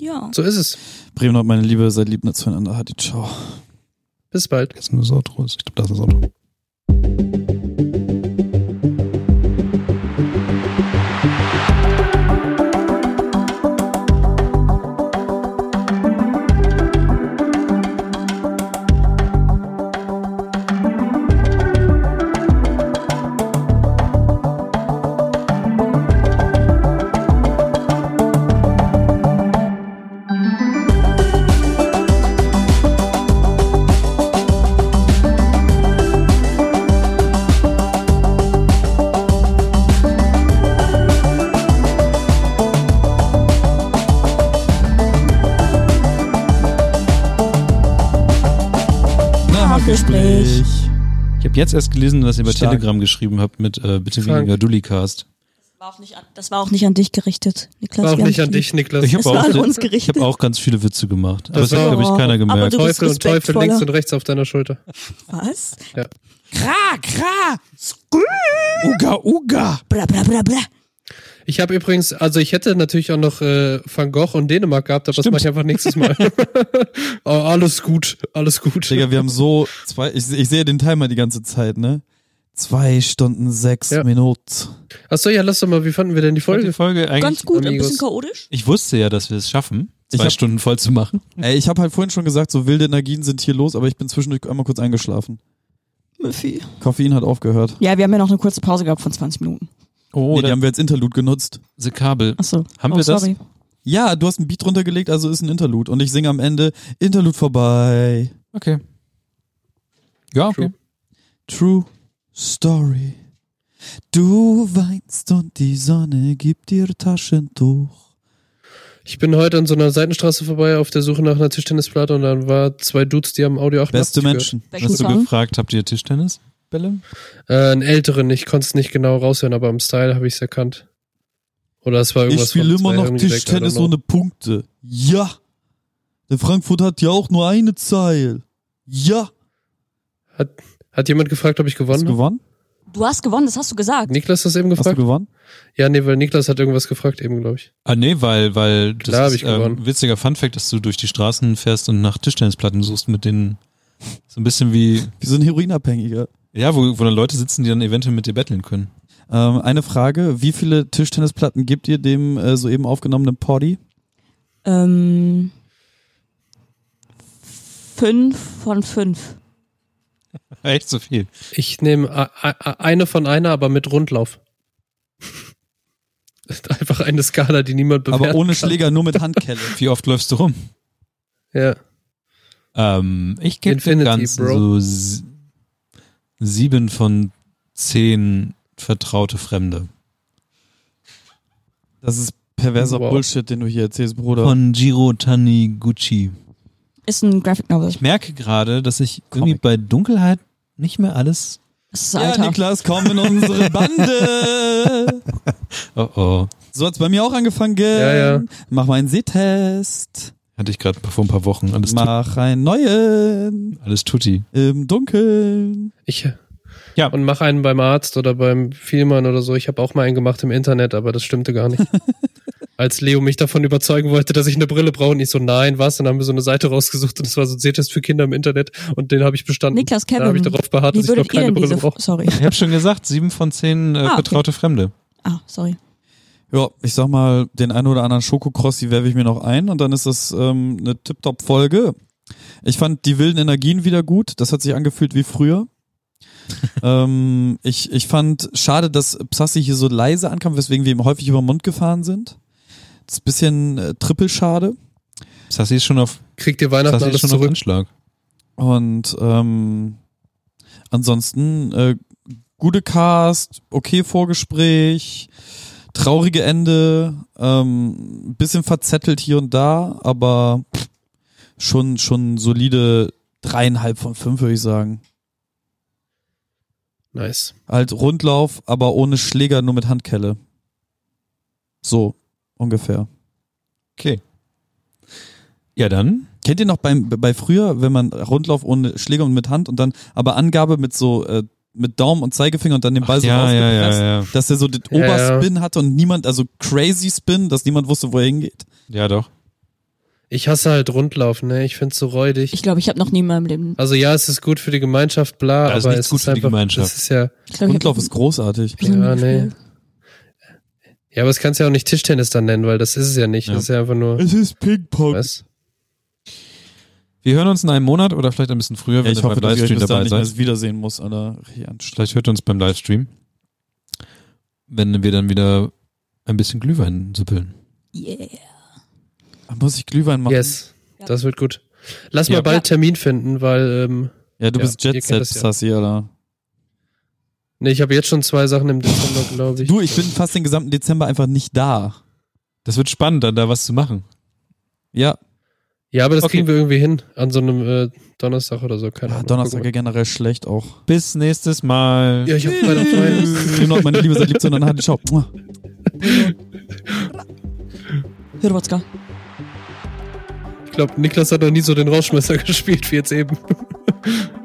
Ja. So ist es. Bremen und meine Liebe, seid lieb zueinander. Hadi, ciao. Bis bald. Jetzt nur das Auto. Ich glaube, das ist das Auto. Habe jetzt erst gelesen, was ihr bei Stark. Telegram geschrieben habt mit äh, bitte Frank. weniger an, das war auch nicht an dich gerichtet, Niklas. War auch nicht an dich, Niklas. Ich habe auch, an uns ich hab auch ganz viele Witze gemacht. Aber Das das hat, glaube ich, keiner Aber gemerkt. du bist Teufel und Teufel links und rechts auf deiner Schulter. Was? Kra, kra, uga, uga. Bla bla bla bla. Ich habe übrigens, also ich hätte natürlich auch noch äh, Van Gogh und Dänemark gehabt, aber das Stimmt. mache ich einfach nächstes Mal. oh, alles gut, alles gut. Digga, wir haben so zwei, ich, ich sehe den Timer die ganze Zeit, ne? Zwei Stunden, sechs Ja. Minuten. Achso, ja, lass doch mal, wie fanden wir denn die Folge, Folge? die Folge eigentlich, Ganz gut, ein Amigos. bisschen chaotisch. Ich wusste ja, dass wir es schaffen, zwei hab- Stunden voll zu machen. Ey, ich habe halt vorhin schon gesagt, so wilde Energien sind hier los, aber ich bin zwischendurch einmal kurz eingeschlafen. Müffi. Koffein hat aufgehört. Ja, wir haben ja noch eine kurze Pause gehabt von 20 Minuten. Oh, nee, die haben wir als Interlude genutzt. The Kabel. Achso. Haben oh, wir das? sorry. Ja, du hast ein Beat runtergelegt, also ist ein Interlude. Und ich singe am Ende Interlude vorbei. Okay. Ja, okay. True Story. Du weinst und die Sonne gibt dir Taschentuch. Ich bin heute an so einer Seitenstraße vorbei auf der Suche nach einer Tischtennisplatte und dann war zwei Dudes, die haben Audio 88 Beste gehört. Menschen. Welchen Hast du gefragt, habt ihr Tischtennisbälle? Äh, einen älteren, ich konnte es nicht genau raushören, aber im Style habe ich es erkannt. Oder es war Ich irgendwas spiele von immer noch Tischtennis ohne Punkte. Ja. Der Frankfurt hat ja auch nur eine Zeil. Ja. Hat, hat jemand gefragt, ob ich Hast du gewonnen habe? gewonnen? Du hast gewonnen, das hast du gesagt. Niklas hat das eben Hast du gefragt? gewonnen? Ja, nee, weil Niklas hat irgendwas gefragt eben, glaube ich. Ah, nee, weil, weil das Klar ist ich gewonnen. ähm, witziger Funfact, dass du durch die Straßen fährst und nach Tischtennisplatten suchst mit denen so ein bisschen wie, Wie so ein Heroinabhängiger. Ja, wo, wo dann Leute sitzen, die dann eventuell mit dir betteln können. Ähm, eine Frage. Wie viele Tischtennisplatten gibt ihr dem äh, soeben aufgenommenen Poddy? Ähm, fünf von fünf. Echt so viel. Ich nehme eine von einer, aber mit Rundlauf. Einfach eine Skala, die niemand bewerten Aber ohne kann. Schläger, nur mit Handkelle. Wie oft läufst du rum? Ja. Ähm, ich gebe dem Ganzen Bro. so sieben von zehn vertraute Fremde. Das ist perverser Wow. Bullshit, den du hier erzählst, Bruder. Von Jiro Taniguchi. Ist ein Graphic Novel. Ich merke gerade, dass ich Comic. irgendwie bei Dunkelheit nicht mehr alles. Das ist ja, Alter. Niklas, komm in unsere Bande. Oh oh. So hat's bei mir auch angefangen. Ja, ja. Mach mal einen Sehtest. Hatte ich gerade vor ein paar Wochen. Alles, Mach einen neuen alles tutti. im Dunkeln. Ich, Ja. Und mach einen beim Arzt oder beim Vielmann oder so. Ich habe auch mal einen gemacht im Internet, aber das stimmte gar nicht. Als Leo mich davon überzeugen wollte, dass ich eine Brille brauche und ich so, nein, was? Dann haben wir so eine Seite rausgesucht und es war so ein Sehtest für Kinder im Internet und den habe ich bestanden. Niklas, Da Kevin. habe ich darauf beharrt, dass ich noch keine Brille brauche. Sorry. Ich habe schon gesagt, sieben von zehn äh, Ah, okay. vertraute Fremde. Ah, sorry. Ja, ich sag mal, den einen oder anderen Schokokrossi werfe ich mir noch ein und dann ist das ähm, eine Tip-Top-Folge. Ich fand die wilden Energien wieder gut. Das hat sich angefühlt wie früher. ähm, ich, ich fand schade, dass Psassi hier so leise ankam, weswegen wir ihm häufig über den Mund gefahren sind. Das ist ein bisschen äh, trippel schade. Sassi ist schon auf, Kriegt ihr Weihnachten Sassi ist alles schon auf zurück? Anschlag. Und ähm, ansonsten äh, gute Cast, okay Vorgespräch, traurige Ende, ähm, bisschen verzettelt hier und da, aber schon, schon solide dreieinhalb von fünf, würde ich sagen. Nice. Halt Rundlauf, aber ohne Schläger, nur mit Handkelle. So, ungefähr. Okay. Ja, dann. Kennt ihr noch beim, bei früher, wenn man Rundlauf ohne Schläger und mit Hand und dann aber Angabe mit so, äh, mit Daumen und Zeigefinger und dann den Ball so ja, ja, rausgepresst, ja, ja. dass er so den Ja, ja. Oberspin hatte und niemand, also crazy Spin, dass niemand wusste, wo er hingeht. Ja, doch. Ich hasse halt Rundlaufen, ne? Ich find's so räudig. Ich glaube, ich habe noch nie in meinem Leben. Also ja, es ist gut für die Gemeinschaft, bla, Ja, ist aber nichts es gut ist für die einfach, Gemeinschaft. Das ist ja, Ich glaub, ich Rundlauf ist großartig. Ja, nee. ja, aber es kannst du ja auch nicht Tischtennis dann nennen, weil das ist es ja nicht. Ja. Das ist ja einfach nur, Es ist Ping-Pong. was? Wir hören uns in einem Monat oder vielleicht ein bisschen früher, Ja, wenn ich ihr hoffe, beim dass Livestream bis dahin dabei nicht seid. mehr wiedersehen muss, Alter. Vielleicht hört ihr uns beim Livestream. Wenn wir dann wieder ein bisschen Glühwein süppeln. Yeah. Muss ich Glühwein machen? Yes. Das wird gut. Lass Ja. mal bald Termin finden, weil, ähm, Ja, du Ja, bist Jet Set. Sassi, Alter. nee, ich habe jetzt schon zwei Sachen im Dezember, glaube ich. Du, ich bin fast den gesamten Dezember einfach nicht da. Das wird spannend, dann da was zu machen. Ja, Ja, aber das Okay. kriegen wir irgendwie hin. An so einem äh, Donnerstag oder so, keine ja Ahnung. Donnerstag generell schlecht auch. Bis nächstes Mal. Ja, ich hab Freitag frei. genau, meine Liebe, seid lieb zueinander. Ciao. Ich glaube, Niklas hat noch nie so den Rauschmesser gespielt wie jetzt eben.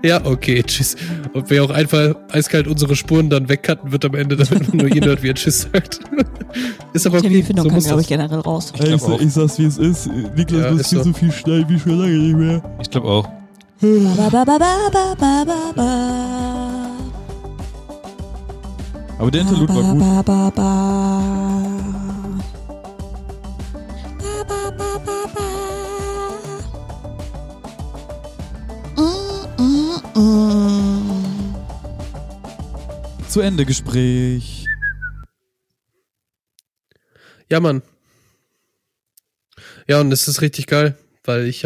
Ja, okay, tschüss. Und wer auch einfach eiskalt unsere Spuren dann wegcutten wird am Ende, damit man nur ihn hört, wie er tschüss sagt. ist aber okay. Terminfindung So kann, muss glaube ich, das. generell raus. Ich glaub auch. sag's, wie es ist. Niklas Ja, ist so. viel schnell wie schon lange nicht mehr. Ich glaube auch. Ba, ba, ba, ba, ba, ba, ba, ba. Aber der Interlude war gut. Ba, ba, ba, Zu Ende Gespräch. Ja, Mann. Ja, und es ist richtig geil, weil ich habe